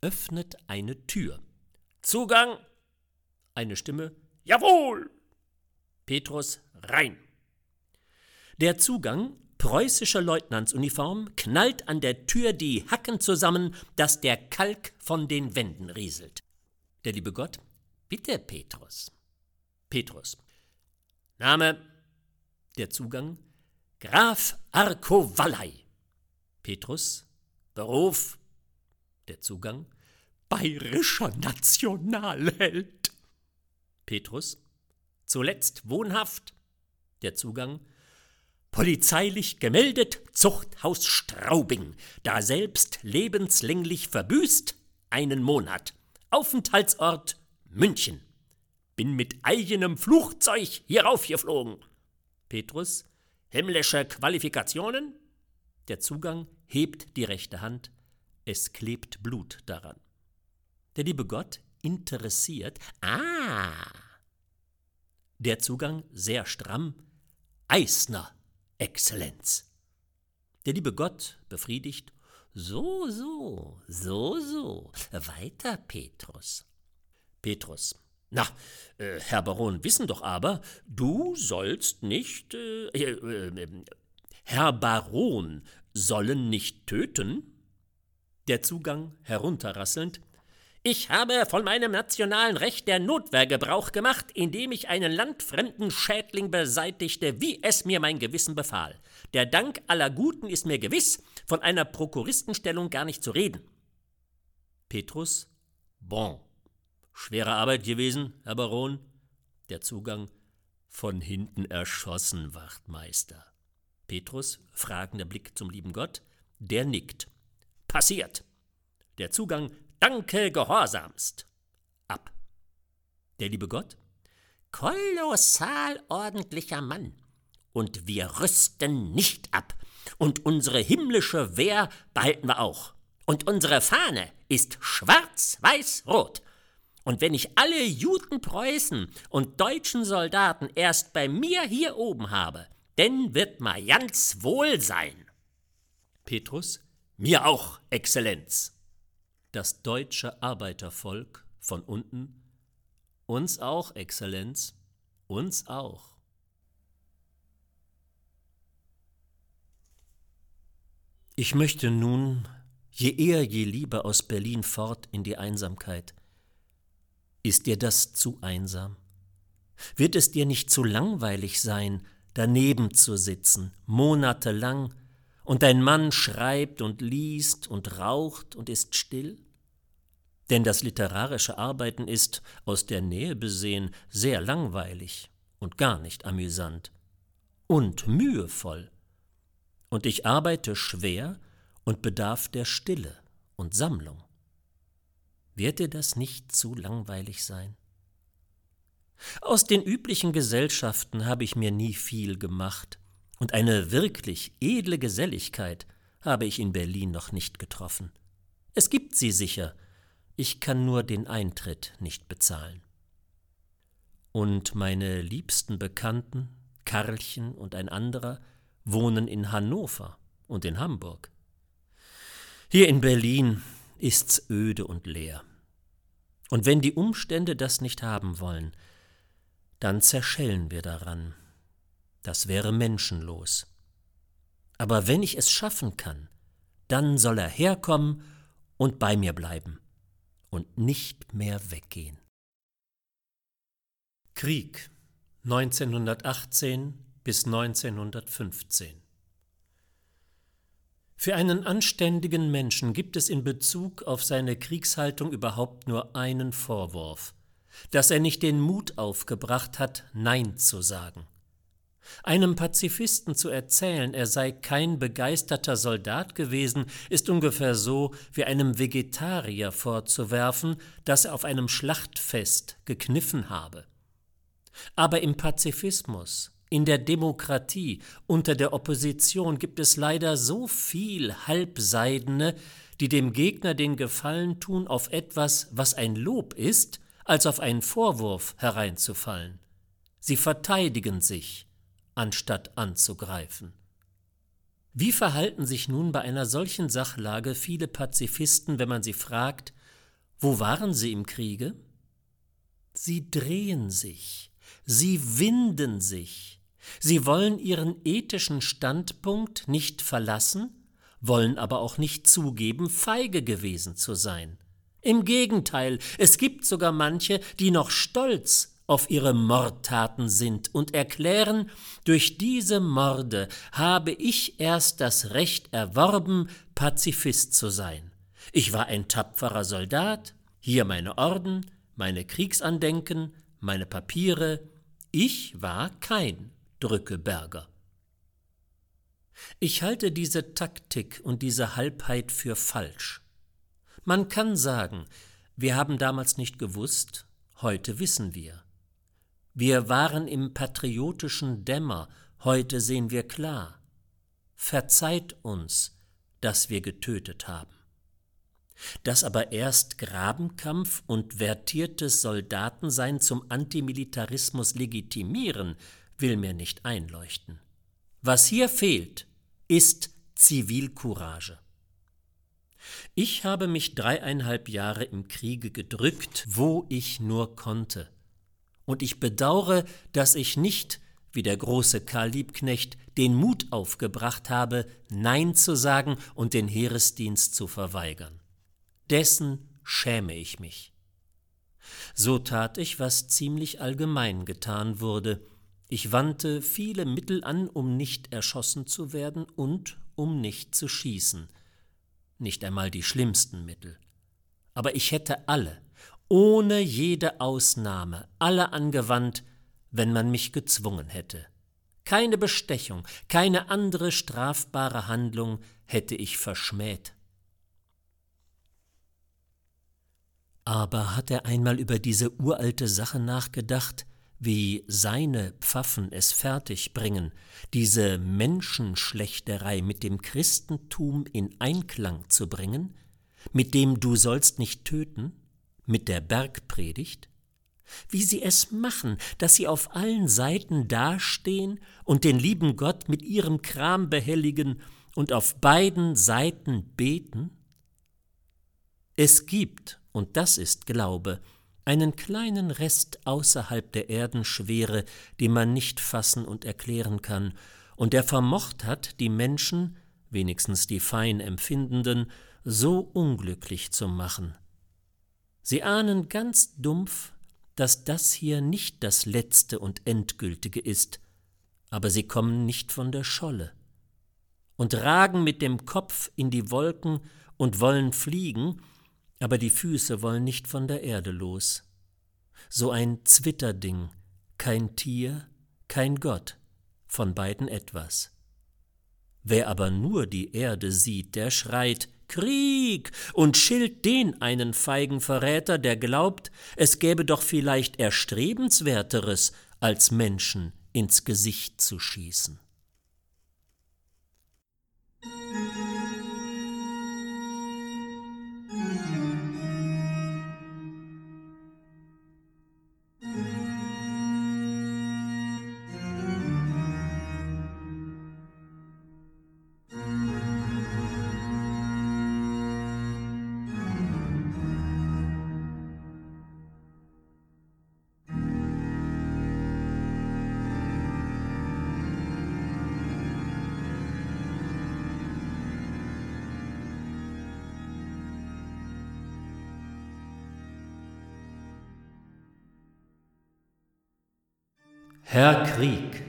öffnet eine Tür. Zugang. Eine Stimme. Jawohl. Petrus rein. Der Zugang, preußischer Leutnantsuniform, knallt an der Tür die Hacken zusammen, dass der Kalk von den Wänden rieselt. Der liebe Gott. Bitte, Petrus. Petrus. Name. Der Zugang. Graf Arkovallei. Petrus. Beruf der Zugang bayerischer Nationalheld. Petrus, zuletzt wohnhaft, der Zugang polizeilich gemeldet Zuchthaus Straubing, da selbst lebenslänglich verbüßt, einen Monat. Aufenthaltsort München. Bin mit eigenem Flugzeug hierauf geflogen. Petrus, himmlische Qualifikationen? Der Zugang hebt die rechte Hand es klebt Blut daran. Der liebe Gott interessiert. Ah! Der Zugang sehr stramm. Eisner, Exzellenz. Der liebe Gott befriedigt. So, so, so, so. Weiter, Petrus. Petrus. Na, äh, Herr Baron, wissen doch aber, du sollst nicht. Äh, äh, äh Herr Baron sollen nicht töten? der Zugang herunterrasselnd. Ich habe von meinem nationalen Recht der Notwehr Gebrauch gemacht, indem ich einen landfremden Schädling beseitigte, wie es mir mein Gewissen befahl. Der Dank aller Guten ist mir gewiss, von einer Prokuristenstellung gar nicht zu reden. Petrus, bon. Schwere Arbeit gewesen, Herr Baron. Der Zugang, von hinten erschossen, Wachtmeister. Petrus, fragender Blick zum lieben Gott, der nickt passiert. Der Zugang Danke gehorsamst. Ab. Der liebe Gott? Kolossal ordentlicher Mann. Und wir rüsten nicht ab. Und unsere himmlische Wehr behalten wir auch. Und unsere Fahne ist schwarz-weiß-rot. Und wenn ich alle Judenpreußen und deutschen Soldaten erst bei mir hier oben habe, denn wird ma ganz wohl sein. Petrus, mir auch, Exzellenz. Das deutsche Arbeitervolk von unten. Uns auch, Exzellenz. Uns auch. Ich möchte nun, je eher, je lieber aus Berlin fort in die Einsamkeit. Ist dir das zu einsam? Wird es dir nicht zu langweilig sein, daneben zu sitzen, monatelang, und dein Mann schreibt und liest und raucht und ist still? Denn das literarische Arbeiten ist, aus der Nähe besehen, sehr langweilig und gar nicht amüsant und mühevoll. Und ich arbeite schwer und bedarf der Stille und Sammlung. Wird dir das nicht zu langweilig sein? Aus den üblichen Gesellschaften habe ich mir nie viel gemacht, und eine wirklich edle Geselligkeit habe ich in Berlin noch nicht getroffen. Es gibt sie sicher, ich kann nur den Eintritt nicht bezahlen. Und meine liebsten Bekannten, Karlchen und ein anderer, wohnen in Hannover und in Hamburg. Hier in Berlin ist's öde und leer. Und wenn die Umstände das nicht haben wollen, dann zerschellen wir daran. Das wäre menschenlos. Aber wenn ich es schaffen kann, dann soll er herkommen und bei mir bleiben und nicht mehr weggehen. Krieg 1918 bis 1915 Für einen anständigen Menschen gibt es in Bezug auf seine Kriegshaltung überhaupt nur einen Vorwurf, dass er nicht den Mut aufgebracht hat, Nein zu sagen. Einem Pazifisten zu erzählen, er sei kein begeisterter Soldat gewesen, ist ungefähr so wie einem Vegetarier vorzuwerfen, dass er auf einem Schlachtfest gekniffen habe. Aber im Pazifismus, in der Demokratie, unter der Opposition gibt es leider so viel Halbseidene, die dem Gegner den Gefallen tun, auf etwas, was ein Lob ist, als auf einen Vorwurf hereinzufallen. Sie verteidigen sich, anstatt anzugreifen. Wie verhalten sich nun bei einer solchen Sachlage viele Pazifisten, wenn man sie fragt, wo waren sie im Kriege? Sie drehen sich, sie winden sich, sie wollen ihren ethischen Standpunkt nicht verlassen, wollen aber auch nicht zugeben, feige gewesen zu sein. Im Gegenteil, es gibt sogar manche, die noch stolz auf ihre Mordtaten sind und erklären, durch diese Morde habe ich erst das Recht erworben, Pazifist zu sein. Ich war ein tapferer Soldat, hier meine Orden, meine Kriegsandenken, meine Papiere, ich war kein Drückeberger. Ich halte diese Taktik und diese Halbheit für falsch. Man kann sagen, wir haben damals nicht gewusst, heute wissen wir. Wir waren im patriotischen Dämmer, heute sehen wir klar. Verzeiht uns, dass wir getötet haben. Dass aber erst Grabenkampf und vertiertes Soldatensein zum Antimilitarismus legitimieren, will mir nicht einleuchten. Was hier fehlt, ist Zivilcourage. Ich habe mich dreieinhalb Jahre im Kriege gedrückt, wo ich nur konnte und ich bedaure, dass ich nicht, wie der große Karl Liebknecht, den Mut aufgebracht habe, Nein zu sagen und den Heeresdienst zu verweigern. Dessen schäme ich mich. So tat ich, was ziemlich allgemein getan wurde. Ich wandte viele Mittel an, um nicht erschossen zu werden und um nicht zu schießen. Nicht einmal die schlimmsten Mittel. Aber ich hätte alle, ohne jede Ausnahme, alle angewandt, wenn man mich gezwungen hätte. Keine Bestechung, keine andere strafbare Handlung hätte ich verschmäht. Aber hat er einmal über diese uralte Sache nachgedacht, wie seine Pfaffen es fertigbringen, diese Menschenschlechterei mit dem Christentum in Einklang zu bringen, mit dem du sollst nicht töten? mit der Bergpredigt, wie sie es machen, dass sie auf allen Seiten dastehen und den lieben Gott mit ihrem Kram behelligen und auf beiden Seiten beten? Es gibt, und das ist Glaube, einen kleinen Rest außerhalb der Erdenschwere, den man nicht fassen und erklären kann, und der vermocht hat, die Menschen, wenigstens die fein Empfindenden, so unglücklich zu machen, Sie ahnen ganz dumpf, dass das hier nicht das Letzte und Endgültige ist, aber sie kommen nicht von der Scholle und ragen mit dem Kopf in die Wolken und wollen fliegen, aber die Füße wollen nicht von der Erde los. So ein Zwitterding, kein Tier, kein Gott, von beiden etwas. Wer aber nur die Erde sieht, der schreit Krieg und schilt den einen feigen Verräter, der glaubt, es gäbe doch vielleicht erstrebenswerteres, als Menschen ins Gesicht zu schießen. Herr Krieg,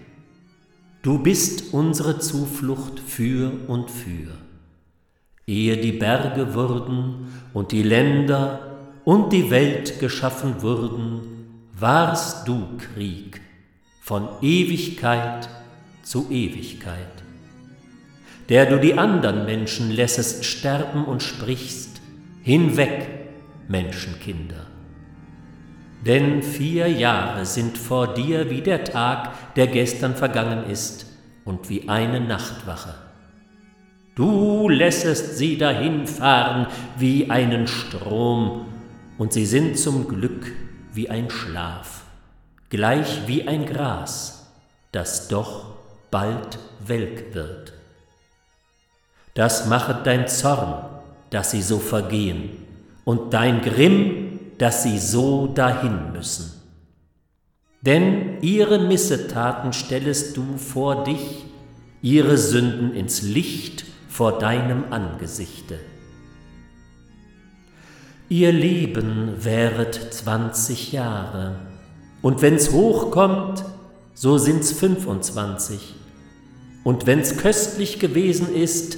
du bist unsere Zuflucht für und für. Ehe die Berge wurden und die Länder und die Welt geschaffen wurden, warst du Krieg von Ewigkeit zu Ewigkeit, der du die andern Menschen lässest sterben und sprichst, hinweg, Menschenkinder. Denn vier Jahre sind vor dir wie der Tag, der gestern vergangen ist, und wie eine Nachtwache. Du lässest sie dahinfahren wie einen Strom, und sie sind zum Glück wie ein Schlaf, gleich wie ein Gras, das doch bald welk wird. Das machet dein Zorn, dass sie so vergehen, und dein Grimm, dass sie so dahin müssen. Denn ihre Missetaten stellest du vor dich, ihre Sünden ins Licht vor deinem Angesichte. Ihr Leben wäret zwanzig Jahre, und wenn's hochkommt, so sind's fünfundzwanzig, und wenn's köstlich gewesen ist,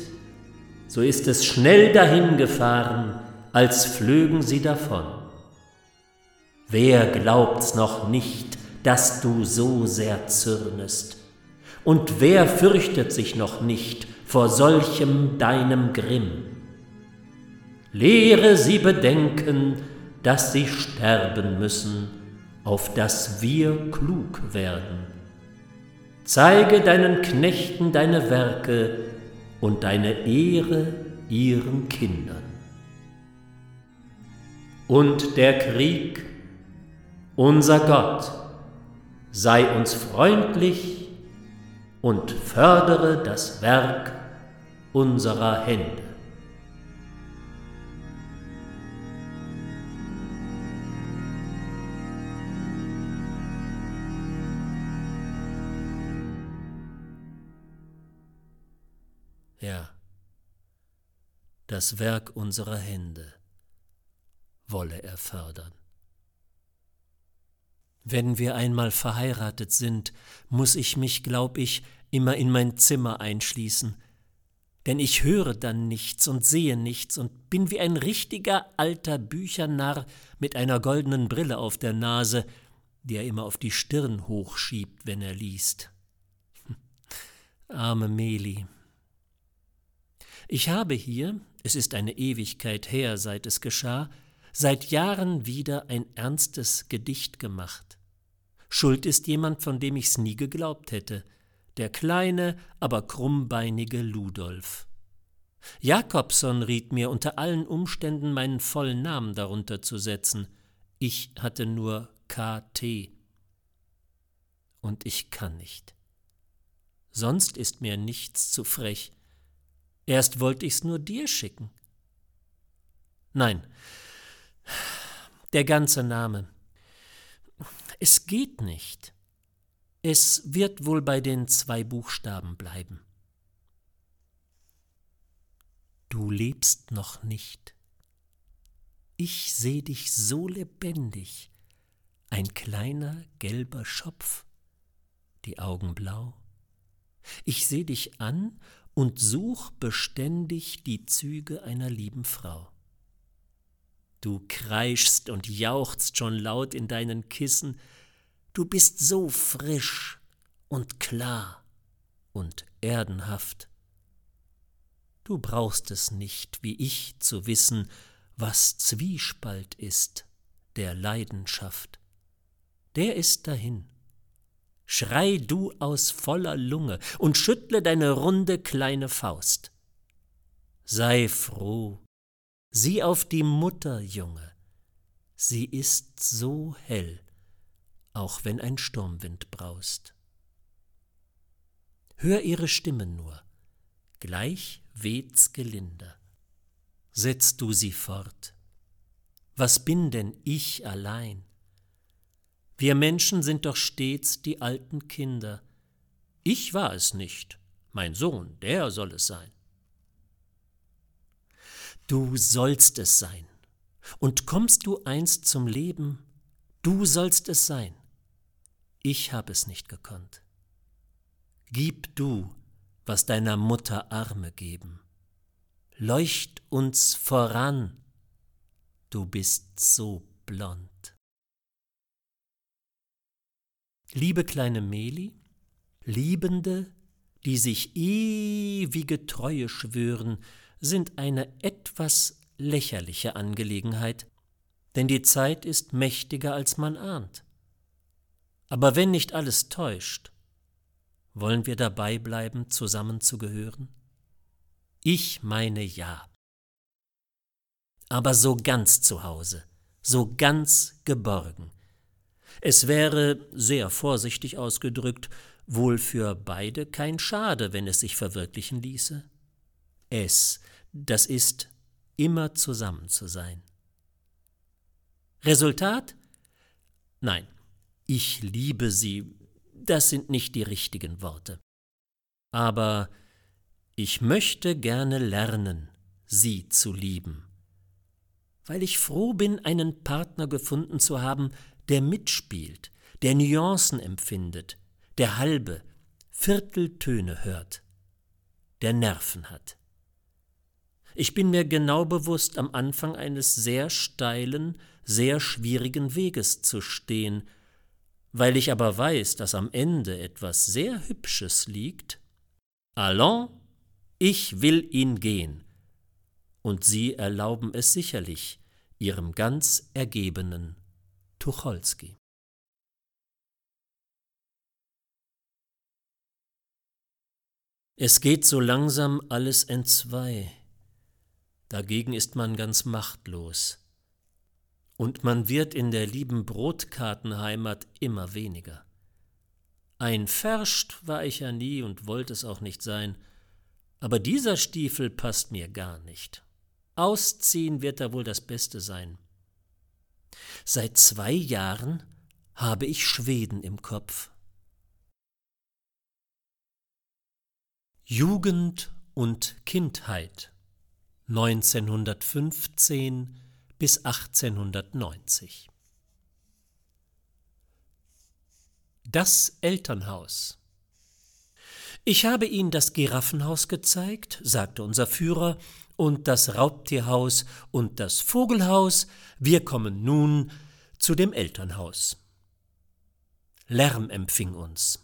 so ist es schnell dahingefahren, als flögen sie davon. Wer glaubt's noch nicht, dass du so sehr zürnest? Und wer fürchtet sich noch nicht vor solchem deinem Grimm? Lehre sie bedenken, dass sie sterben müssen, auf dass wir klug werden. Zeige deinen Knechten deine Werke und deine Ehre ihren Kindern. Und der Krieg unser Gott, sei uns freundlich und fördere das Werk unserer Hände. Ja, das Werk unserer Hände wolle er fördern. Wenn wir einmal verheiratet sind, muss ich mich, glaub ich, immer in mein Zimmer einschließen, denn ich höre dann nichts und sehe nichts und bin wie ein richtiger alter Büchernarr mit einer goldenen Brille auf der Nase, die er immer auf die Stirn hochschiebt, wenn er liest. (laughs) Arme Meli. Ich habe hier, es ist eine Ewigkeit her, seit es geschah, seit Jahren wieder ein ernstes Gedicht gemacht. Schuld ist jemand, von dem ich's nie geglaubt hätte, der kleine, aber krummbeinige Ludolf. Jakobson riet mir unter allen Umständen meinen vollen Namen darunter zu setzen. Ich hatte nur KT. Und ich kann nicht. Sonst ist mir nichts zu frech. Erst wollte ich's nur dir schicken. Nein, der ganze Name. Es geht nicht. Es wird wohl bei den zwei Buchstaben bleiben. Du lebst noch nicht. Ich seh dich so lebendig, ein kleiner gelber Schopf, die Augen blau. Ich seh dich an und such beständig die Züge einer lieben Frau. Du kreischst und jauchzt schon laut in deinen Kissen, du bist so frisch und klar und erdenhaft Du brauchst es nicht, wie ich, zu wissen, was Zwiespalt ist der Leidenschaft. Der ist dahin. Schrei du aus voller Lunge und schüttle deine runde kleine Faust. Sei froh, sieh auf die Mutter, Junge, sie ist so hell, auch wenn ein Sturmwind braust. Hör ihre Stimme nur, gleich weht's gelinder. Setz du sie fort. Was bin denn ich allein? Wir Menschen sind doch stets die alten Kinder. Ich war es nicht, mein Sohn, der soll es sein. Du sollst es sein, und kommst du einst zum Leben, du sollst es sein. Ich hab es nicht gekonnt. Gib du, was deiner Mutter Arme geben. Leucht uns voran, du bist so blond. Liebe kleine Meli, Liebende, die sich ewige Treue schwören, sind eine etwas lächerliche Angelegenheit, denn die Zeit ist mächtiger, als man ahnt. Aber wenn nicht alles täuscht, wollen wir dabei bleiben, zusammenzugehören? Ich meine ja. Aber so ganz zu Hause, so ganz geborgen. Es wäre, sehr vorsichtig ausgedrückt, wohl für beide kein Schade, wenn es sich verwirklichen ließe. Es, das ist, immer zusammen zu sein. Resultat? Nein, ich liebe sie, das sind nicht die richtigen Worte. Aber ich möchte gerne lernen, sie zu lieben, weil ich froh bin, einen Partner gefunden zu haben, der mitspielt, der Nuancen empfindet, der halbe, Vierteltöne hört, der Nerven hat. Ich bin mir genau bewusst, am Anfang eines sehr steilen, sehr schwierigen Weges zu stehen, weil ich aber weiß, dass am Ende etwas sehr Hübsches liegt, allons, ich will ihn gehen, und Sie erlauben es sicherlich Ihrem ganz ergebenen Tucholsky. Es geht so langsam alles entzwei, dagegen ist man ganz machtlos und man wird in der lieben Brotkartenheimat immer weniger. Ein Ferscht war ich ja nie und wollte es auch nicht sein, aber dieser Stiefel passt mir gar nicht. Ausziehen wird da wohl das Beste sein. Seit zwei Jahren habe ich Schweden im Kopf. Jugend und Kindheit 1915 bis 1890. Das Elternhaus. Ich habe Ihnen das Giraffenhaus gezeigt, sagte unser Führer, und das Raubtierhaus und das Vogelhaus, wir kommen nun zu dem Elternhaus. Lärm empfing uns.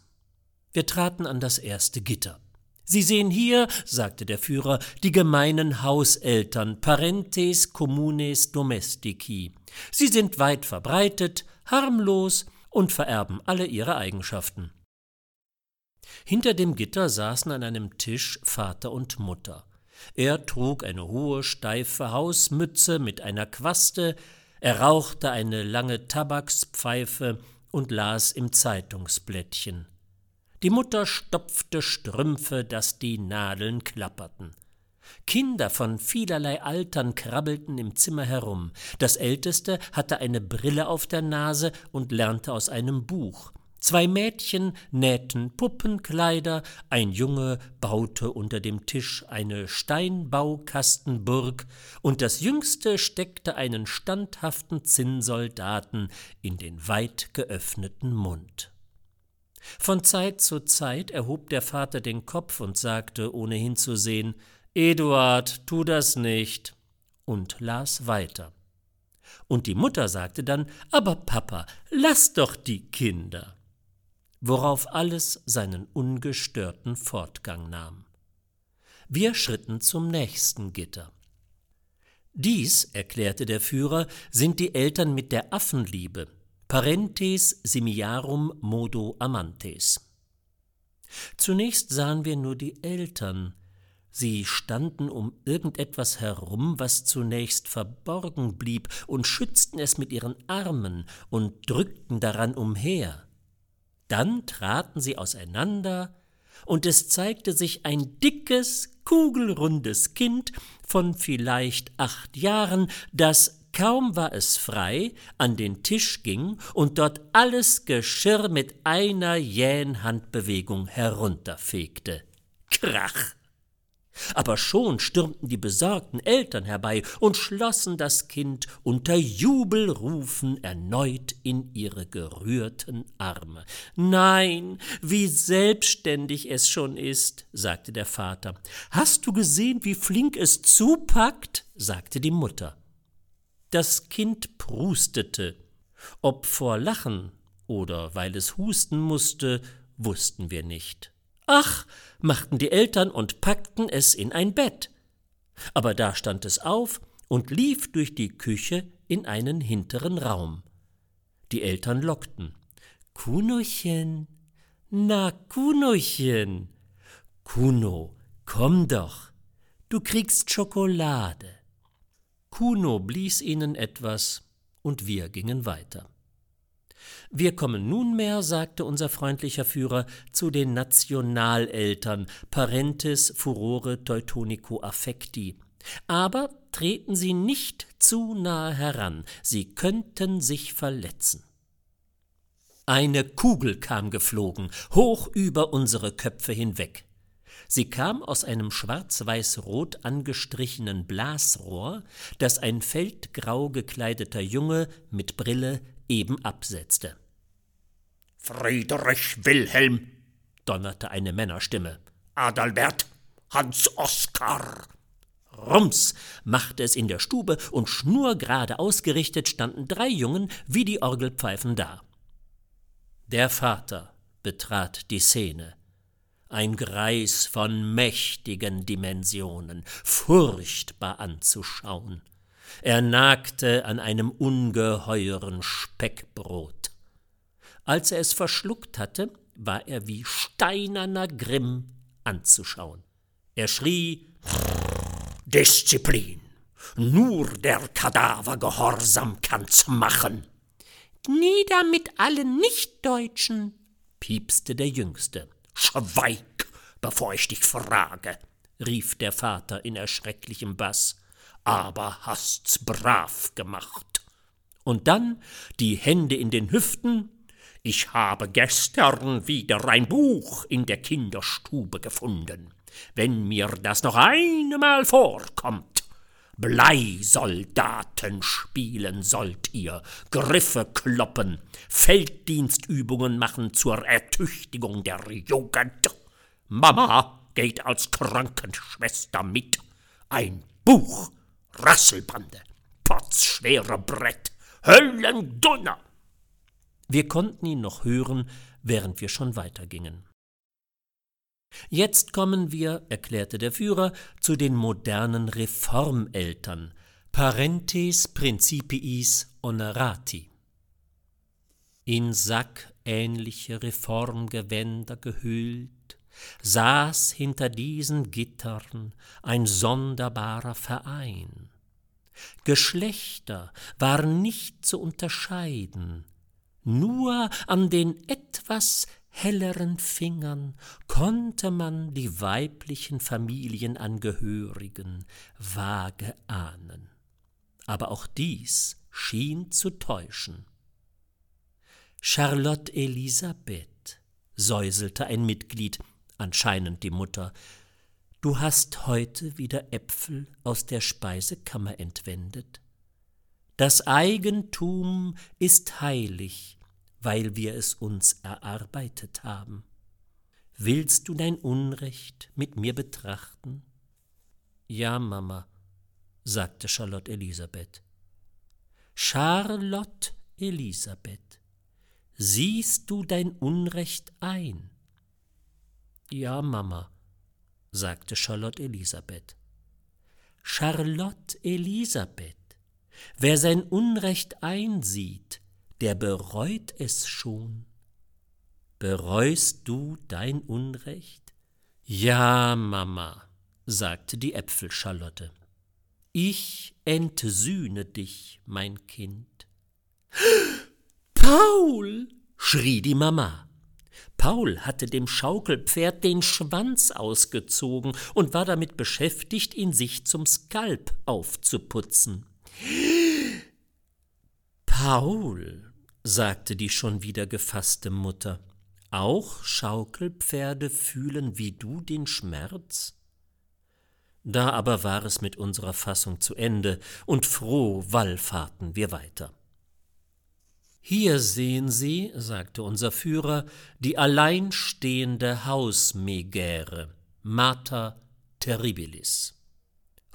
Wir traten an das erste Gitter. Sie sehen hier, sagte der Führer, die gemeinen Hauseltern, parentes communes domestici. Sie sind weit verbreitet, harmlos und vererben alle ihre Eigenschaften. Hinter dem Gitter saßen an einem Tisch Vater und Mutter. Er trug eine hohe, steife Hausmütze mit einer Quaste, er rauchte eine lange Tabakspfeife und las im Zeitungsblättchen. Die Mutter stopfte Strümpfe, dass die Nadeln klapperten. Kinder von vielerlei Altern krabbelten im Zimmer herum. Das Älteste hatte eine Brille auf der Nase und lernte aus einem Buch. Zwei Mädchen nähten Puppenkleider, ein Junge baute unter dem Tisch eine Steinbaukastenburg, und das Jüngste steckte einen standhaften Zinnsoldaten in den weit geöffneten Mund. Von Zeit zu Zeit erhob der Vater den Kopf und sagte, ohne hinzusehen, Eduard, tu das nicht, und las weiter. Und die Mutter sagte dann, aber Papa, lass doch die Kinder. Worauf alles seinen ungestörten Fortgang nahm. Wir schritten zum nächsten Gitter. Dies, erklärte der Führer, sind die Eltern mit der Affenliebe, parentes simiarum modo amantes. Zunächst sahen wir nur die Eltern, Sie standen um irgendetwas herum, was zunächst verborgen blieb, und schützten es mit ihren Armen und drückten daran umher. Dann traten sie auseinander, und es zeigte sich ein dickes, kugelrundes Kind von vielleicht acht Jahren, das kaum war es frei, an den Tisch ging und dort alles Geschirr mit einer jähen Handbewegung herunterfegte. Krach! Aber schon stürmten die besorgten Eltern herbei und schlossen das Kind unter Jubelrufen erneut in ihre gerührten Arme. Nein, wie selbstständig es schon ist, sagte der Vater. Hast du gesehen, wie flink es zupackt? sagte die Mutter. Das Kind prustete. Ob vor Lachen oder weil es husten musste, wussten wir nicht. Ach, machten die Eltern und packten es in ein Bett. Aber da stand es auf und lief durch die Küche in einen hinteren Raum. Die Eltern lockten. Kunochen, na Kunochen. Kuno, komm doch, du kriegst Schokolade. Kuno blies ihnen etwas, und wir gingen weiter. Wir kommen nunmehr, sagte unser freundlicher Führer, zu den Nationaleltern, parentes furore teutonico affecti. Aber treten Sie nicht zu nahe heran, Sie könnten sich verletzen. Eine Kugel kam geflogen, hoch über unsere Köpfe hinweg. Sie kam aus einem schwarz-weiß-rot angestrichenen Blasrohr, das ein feldgrau gekleideter Junge mit Brille eben absetzte. Friedrich Wilhelm, donnerte eine Männerstimme. Adalbert, Hans Oskar. Rums machte es in der Stube und schnurgerade ausgerichtet standen drei Jungen wie die Orgelpfeifen da. Der Vater betrat die Szene. Ein Greis von mächtigen Dimensionen, furchtbar anzuschauen. Er nagte an einem ungeheuren Speckbrot. Als er es verschluckt hatte, war er wie steinerner Grimm anzuschauen. Er schrie Disziplin. Nur der Kadaver Gehorsam kann's machen. Nieder mit allen Nichtdeutschen, piepste der Jüngste. Schweig, bevor ich dich frage, rief der Vater in erschrecklichem Bass aber hast's brav gemacht. Und dann die Hände in den Hüften. Ich habe gestern wieder ein Buch in der Kinderstube gefunden. Wenn mir das noch einmal vorkommt, Bleisoldaten spielen sollt ihr, Griffe kloppen, Felddienstübungen machen zur Ertüchtigung der Jugend. Mama geht als Krankenschwester mit. Ein Buch Rasselbande, potzschwere Brett, Höllendunner. Wir konnten ihn noch hören, während wir schon weitergingen. Jetzt kommen wir, erklärte der Führer, zu den modernen Reformeltern, parentes principiis honorati. In sackähnliche Reformgewänder gehüllt, saß hinter diesen Gittern ein sonderbarer Verein. Geschlechter waren nicht zu unterscheiden, nur an den etwas helleren Fingern konnte man die weiblichen Familienangehörigen vage ahnen. Aber auch dies schien zu täuschen. Charlotte Elisabeth, säuselte ein Mitglied, anscheinend die Mutter, du hast heute wieder Äpfel aus der Speisekammer entwendet. Das Eigentum ist heilig, weil wir es uns erarbeitet haben. Willst du dein Unrecht mit mir betrachten? Ja, Mama, sagte Charlotte Elisabeth. Charlotte Elisabeth, siehst du dein Unrecht ein? Ja, Mama, sagte Charlotte Elisabeth. Charlotte Elisabeth, wer sein Unrecht einsieht, der bereut es schon. Bereust du dein Unrecht? Ja, Mama, sagte die Äpfelscharlotte. Ich entsühne dich, mein Kind. (gasps) Paul, schrie die Mama. Paul hatte dem Schaukelpferd den Schwanz ausgezogen und war damit beschäftigt, ihn sich zum Skalp aufzuputzen. (gasps) Paul, sagte die schon wieder gefasste Mutter, auch Schaukelpferde fühlen wie du den Schmerz? Da aber war es mit unserer Fassung zu Ende, und froh wallfahrten wir weiter. Hier sehen Sie, sagte unser Führer, die alleinstehende Hausmegäre, Mater terribilis.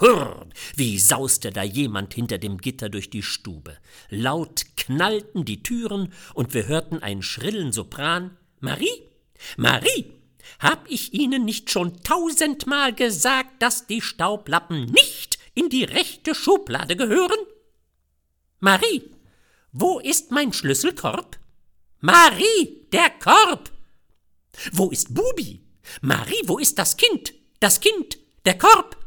Hurr, wie sauste da jemand hinter dem Gitter durch die Stube. Laut knallten die Türen, und wir hörten einen schrillen Sopran Marie, Marie, hab ich Ihnen nicht schon tausendmal gesagt, dass die Staublappen nicht in die rechte Schublade gehören? Marie, wo ist mein Schlüsselkorb? Marie, der Korb! Wo ist Bubi? Marie, wo ist das Kind? Das Kind, der Korb!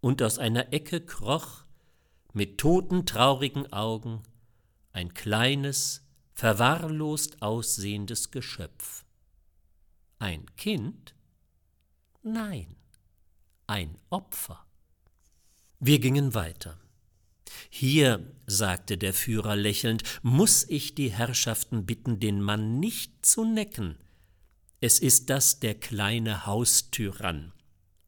Und aus einer Ecke kroch mit toten, traurigen Augen ein kleines, verwahrlost aussehendes Geschöpf. Ein Kind? Nein, ein Opfer. Wir gingen weiter. Hier, sagte der Führer lächelnd, muss ich die Herrschaften bitten, den Mann nicht zu necken. Es ist das der kleine Haustyrann,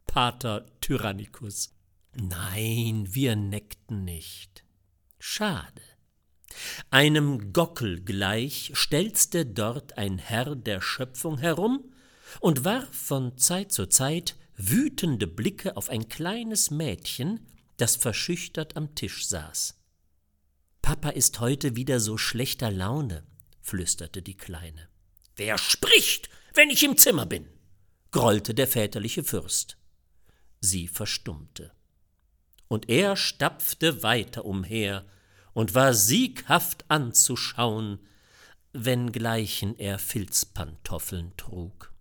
Pater Tyrannicus. Nein, wir neckten nicht. Schade. Einem Gockel gleich stelzte dort ein Herr der Schöpfung herum und warf von Zeit zu Zeit wütende Blicke auf ein kleines Mädchen, das verschüchtert am Tisch saß. Papa ist heute wieder so schlechter Laune, flüsterte die Kleine. Wer spricht, wenn ich im Zimmer bin? grollte der väterliche Fürst. Sie verstummte. Und er stapfte weiter umher, und war sieghaft anzuschauen, wenngleichen er Filzpantoffeln trug.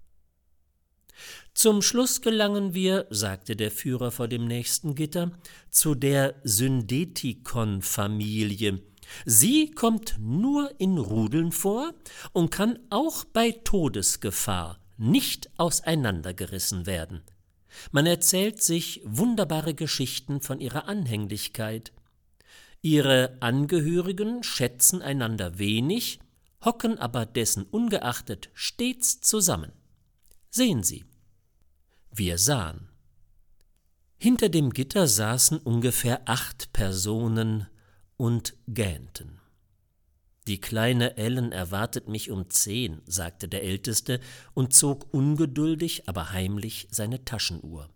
Zum Schluss gelangen wir, sagte der Führer vor dem nächsten Gitter, zu der Syndetikon-Familie. Sie kommt nur in Rudeln vor und kann auch bei Todesgefahr nicht auseinandergerissen werden. Man erzählt sich wunderbare Geschichten von ihrer Anhänglichkeit, Ihre Angehörigen schätzen einander wenig, hocken aber dessen ungeachtet stets zusammen. Sehen Sie. Wir sahen. Hinter dem Gitter saßen ungefähr acht Personen und gähnten. Die kleine Ellen erwartet mich um zehn, sagte der Älteste und zog ungeduldig, aber heimlich seine Taschenuhr.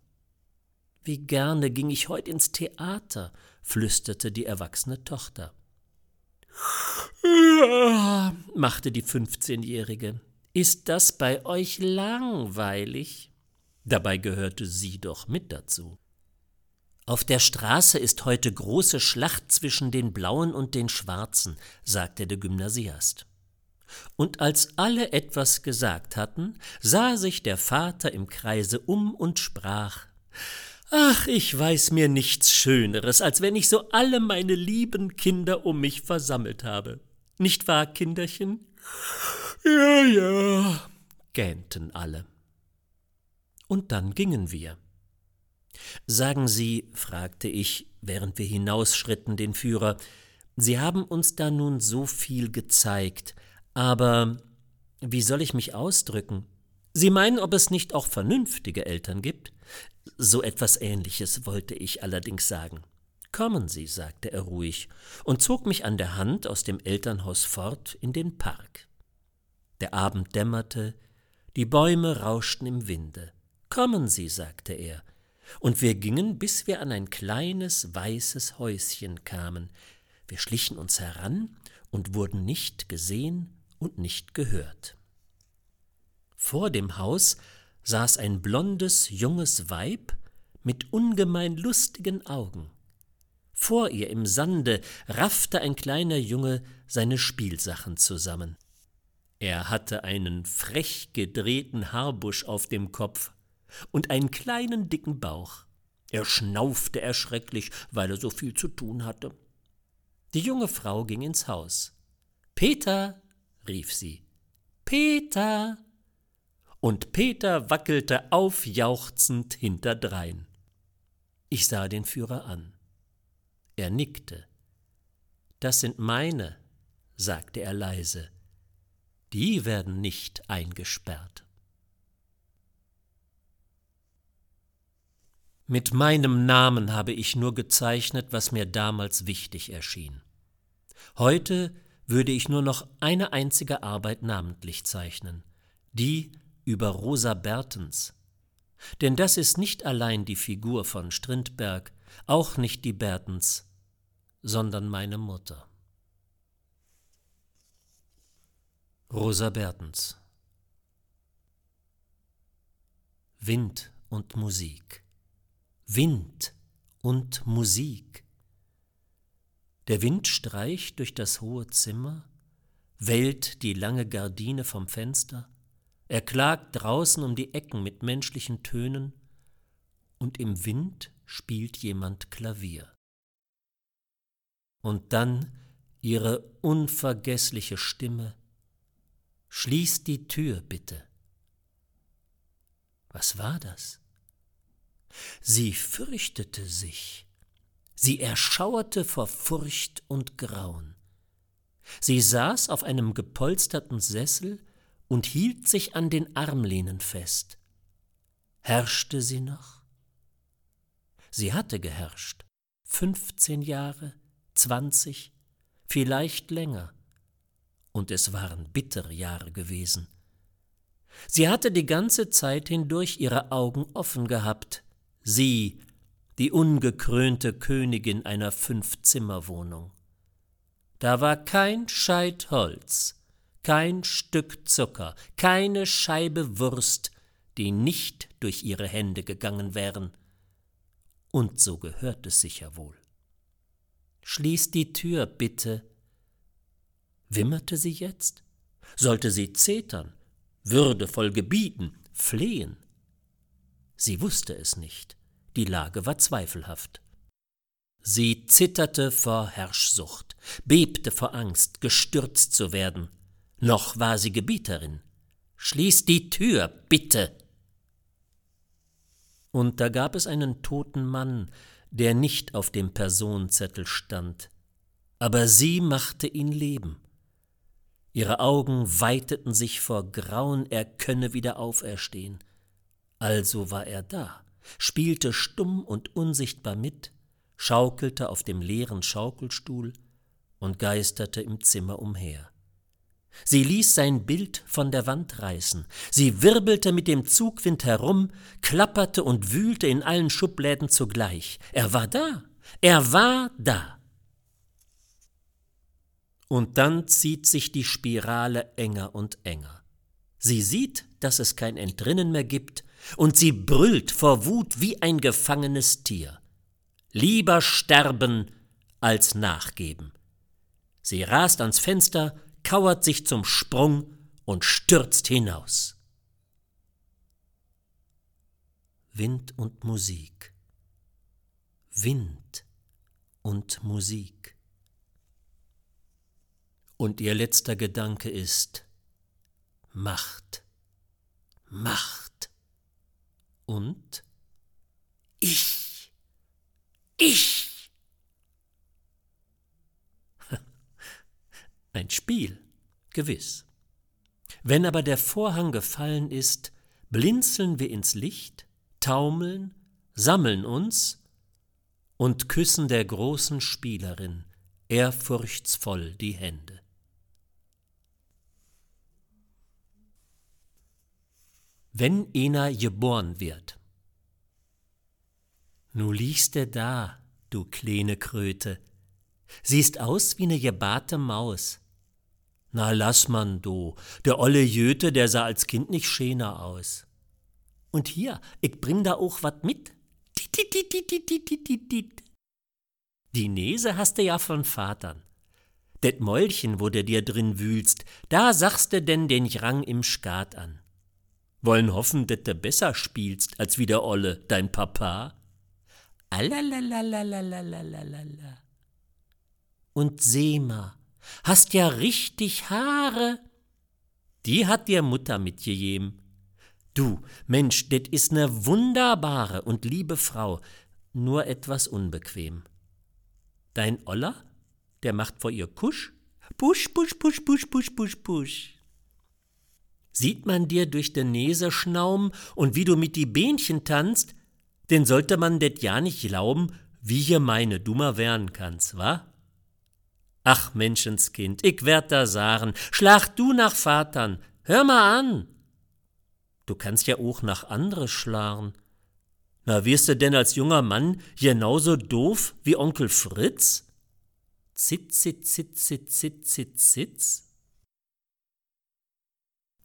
Wie gerne ging ich heut ins Theater, flüsterte die erwachsene Tochter. machte die fünfzehnjährige. Ist das bei euch langweilig? Dabei gehörte sie doch mit dazu. Auf der Straße ist heute große Schlacht zwischen den Blauen und den Schwarzen, sagte der Gymnasiast. Und als alle etwas gesagt hatten, sah sich der Vater im Kreise um und sprach Ach, ich weiß mir nichts Schöneres, als wenn ich so alle meine lieben Kinder um mich versammelt habe. Nicht wahr, Kinderchen? Ja, ja, gähnten alle. Und dann gingen wir. Sagen Sie, fragte ich, während wir hinausschritten, den Führer, Sie haben uns da nun so viel gezeigt, aber wie soll ich mich ausdrücken? Sie meinen, ob es nicht auch vernünftige Eltern gibt? So etwas Ähnliches wollte ich allerdings sagen. Kommen Sie, sagte er ruhig und zog mich an der Hand aus dem Elternhaus fort in den Park. Der Abend dämmerte, die Bäume rauschten im Winde. Kommen Sie, sagte er, und wir gingen, bis wir an ein kleines weißes Häuschen kamen. Wir schlichen uns heran und wurden nicht gesehen und nicht gehört. Vor dem Haus saß ein blondes, junges Weib mit ungemein lustigen Augen. Vor ihr im Sande raffte ein kleiner Junge seine Spielsachen zusammen. Er hatte einen frech gedrehten Haarbusch auf dem Kopf und einen kleinen dicken Bauch. Er schnaufte erschrecklich, weil er so viel zu tun hatte. Die junge Frau ging ins Haus. Peter, rief sie. Peter. Und Peter wackelte aufjauchzend hinterdrein. Ich sah den Führer an. Er nickte. Das sind meine, sagte er leise. Die werden nicht eingesperrt. Mit meinem Namen habe ich nur gezeichnet, was mir damals wichtig erschien. Heute würde ich nur noch eine einzige Arbeit namentlich zeichnen, die über Rosa Bertens. Denn das ist nicht allein die Figur von Strindberg, auch nicht die Bertens, sondern meine Mutter. Rosa Bertens Wind und Musik Wind und Musik. Der Wind streicht durch das hohe Zimmer, wellt die lange Gardine vom Fenster, er klagt draußen um die Ecken mit menschlichen Tönen, und im Wind spielt jemand Klavier. Und dann ihre unvergessliche Stimme, Schließ die Tür bitte. Was war das? Sie fürchtete sich, sie erschauerte vor Furcht und Grauen. Sie saß auf einem gepolsterten Sessel und hielt sich an den Armlehnen fest. Herrschte sie noch? Sie hatte geherrscht, fünfzehn Jahre, zwanzig, vielleicht länger, und es waren bittere Jahre gewesen. Sie hatte die ganze Zeit hindurch ihre Augen offen gehabt, sie, die ungekrönte Königin einer Fünfzimmerwohnung. Da war kein Scheit Holz, kein Stück Zucker, keine Scheibe Wurst, die nicht durch ihre Hände gegangen wären. Und so gehört es sicher wohl. Schließ die Tür, bitte. Wimmerte sie jetzt? Sollte sie zetern, würdevoll gebieten, flehen? Sie wusste es nicht. Die Lage war zweifelhaft. Sie zitterte vor Herrschsucht, bebte vor Angst, gestürzt zu werden. Noch war sie Gebieterin. Schließ die Tür, bitte! Und da gab es einen toten Mann, der nicht auf dem Personenzettel stand, aber sie machte ihn leben. Ihre Augen weiteten sich vor Grauen, er könne wieder auferstehen. Also war er da, spielte stumm und unsichtbar mit, schaukelte auf dem leeren Schaukelstuhl und geisterte im Zimmer umher. Sie ließ sein Bild von der Wand reißen, sie wirbelte mit dem Zugwind herum, klapperte und wühlte in allen Schubläden zugleich. Er war da, er war da. Und dann zieht sich die Spirale enger und enger. Sie sieht, dass es kein Entrinnen mehr gibt, und sie brüllt vor Wut wie ein gefangenes Tier. Lieber sterben als nachgeben. Sie rast ans Fenster, kauert sich zum Sprung und stürzt hinaus. Wind und Musik. Wind und Musik. Und ihr letzter Gedanke ist Macht, Macht und ich, ich. (laughs) Ein Spiel, gewiss. Wenn aber der Vorhang gefallen ist, blinzeln wir ins Licht, taumeln, sammeln uns und küssen der großen Spielerin ehrfurchtsvoll die Hände. Wenn einer geboren wird. Nu liegst du da, du kleine Kröte, siehst aus wie ne gebarte Maus. Na lass man, du, der olle Jöte, der sah als Kind nicht schöner aus. Und hier, ich bring da auch wat mit. Die Nese hast du ja von Vatern. Det Mäulchen, wo du dir drin wühlst, da sagst du denn den Rang im Skat an. Wollen hoffen, dass du besser spielst als wie der Olle, dein Papa. Alalalalalalalala. Und seh mal, hast ja richtig Haare. Die hat dir Mutter mitgegeben. Du, Mensch, det is ne wunderbare und liebe Frau, nur etwas unbequem. Dein Oller, der macht vor ihr Kusch, pusch, pusch, pusch, pusch, pusch, pusch, pusch. Sieht man dir durch de Nese schnaum und wie du mit die Bähnchen tanzt, denn sollte man det ja nicht glauben, wie hier meine dummer werden kannst, wa? Ach, Menschenskind, ich werd da sagen, schlag du nach Vatern, hör mal an. Du kannst ja auch nach andere schlagen. Na, wirst du denn als junger Mann genauso doof wie Onkel Fritz? Zitz, zitz, zitz, zitz, zitz, zitz, zitz.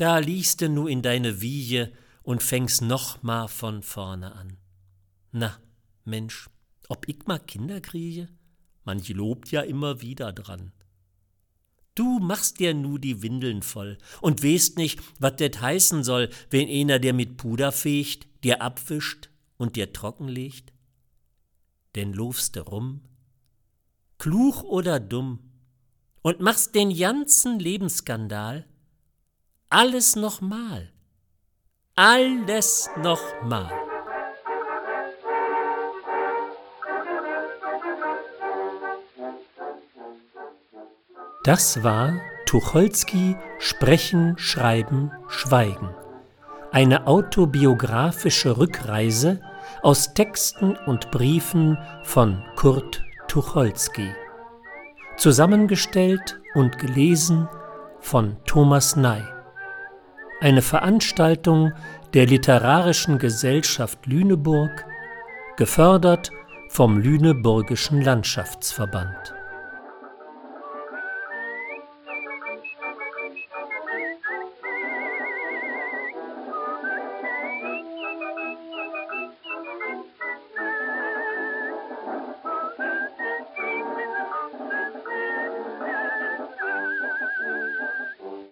Da liegst du nu in deine Wiege und fängst noch mal von vorne an. Na, Mensch, ob ich mal Kinder kriege? Manch lobt ja immer wieder dran. Du machst dir nu die Windeln voll und weißt nicht, wat det heißen soll, wenn einer dir mit Puder fecht, dir abwischt und dir trockenlegt. Denn lofst du rum, kluch oder dumm, und machst den ganzen Lebensskandal, alles nochmal. Alles nochmal. Das war Tucholsky Sprechen, Schreiben, Schweigen. Eine autobiografische Rückreise aus Texten und Briefen von Kurt Tucholsky. Zusammengestellt und gelesen von Thomas Ney eine Veranstaltung der Literarischen Gesellschaft Lüneburg, gefördert vom Lüneburgischen Landschaftsverband.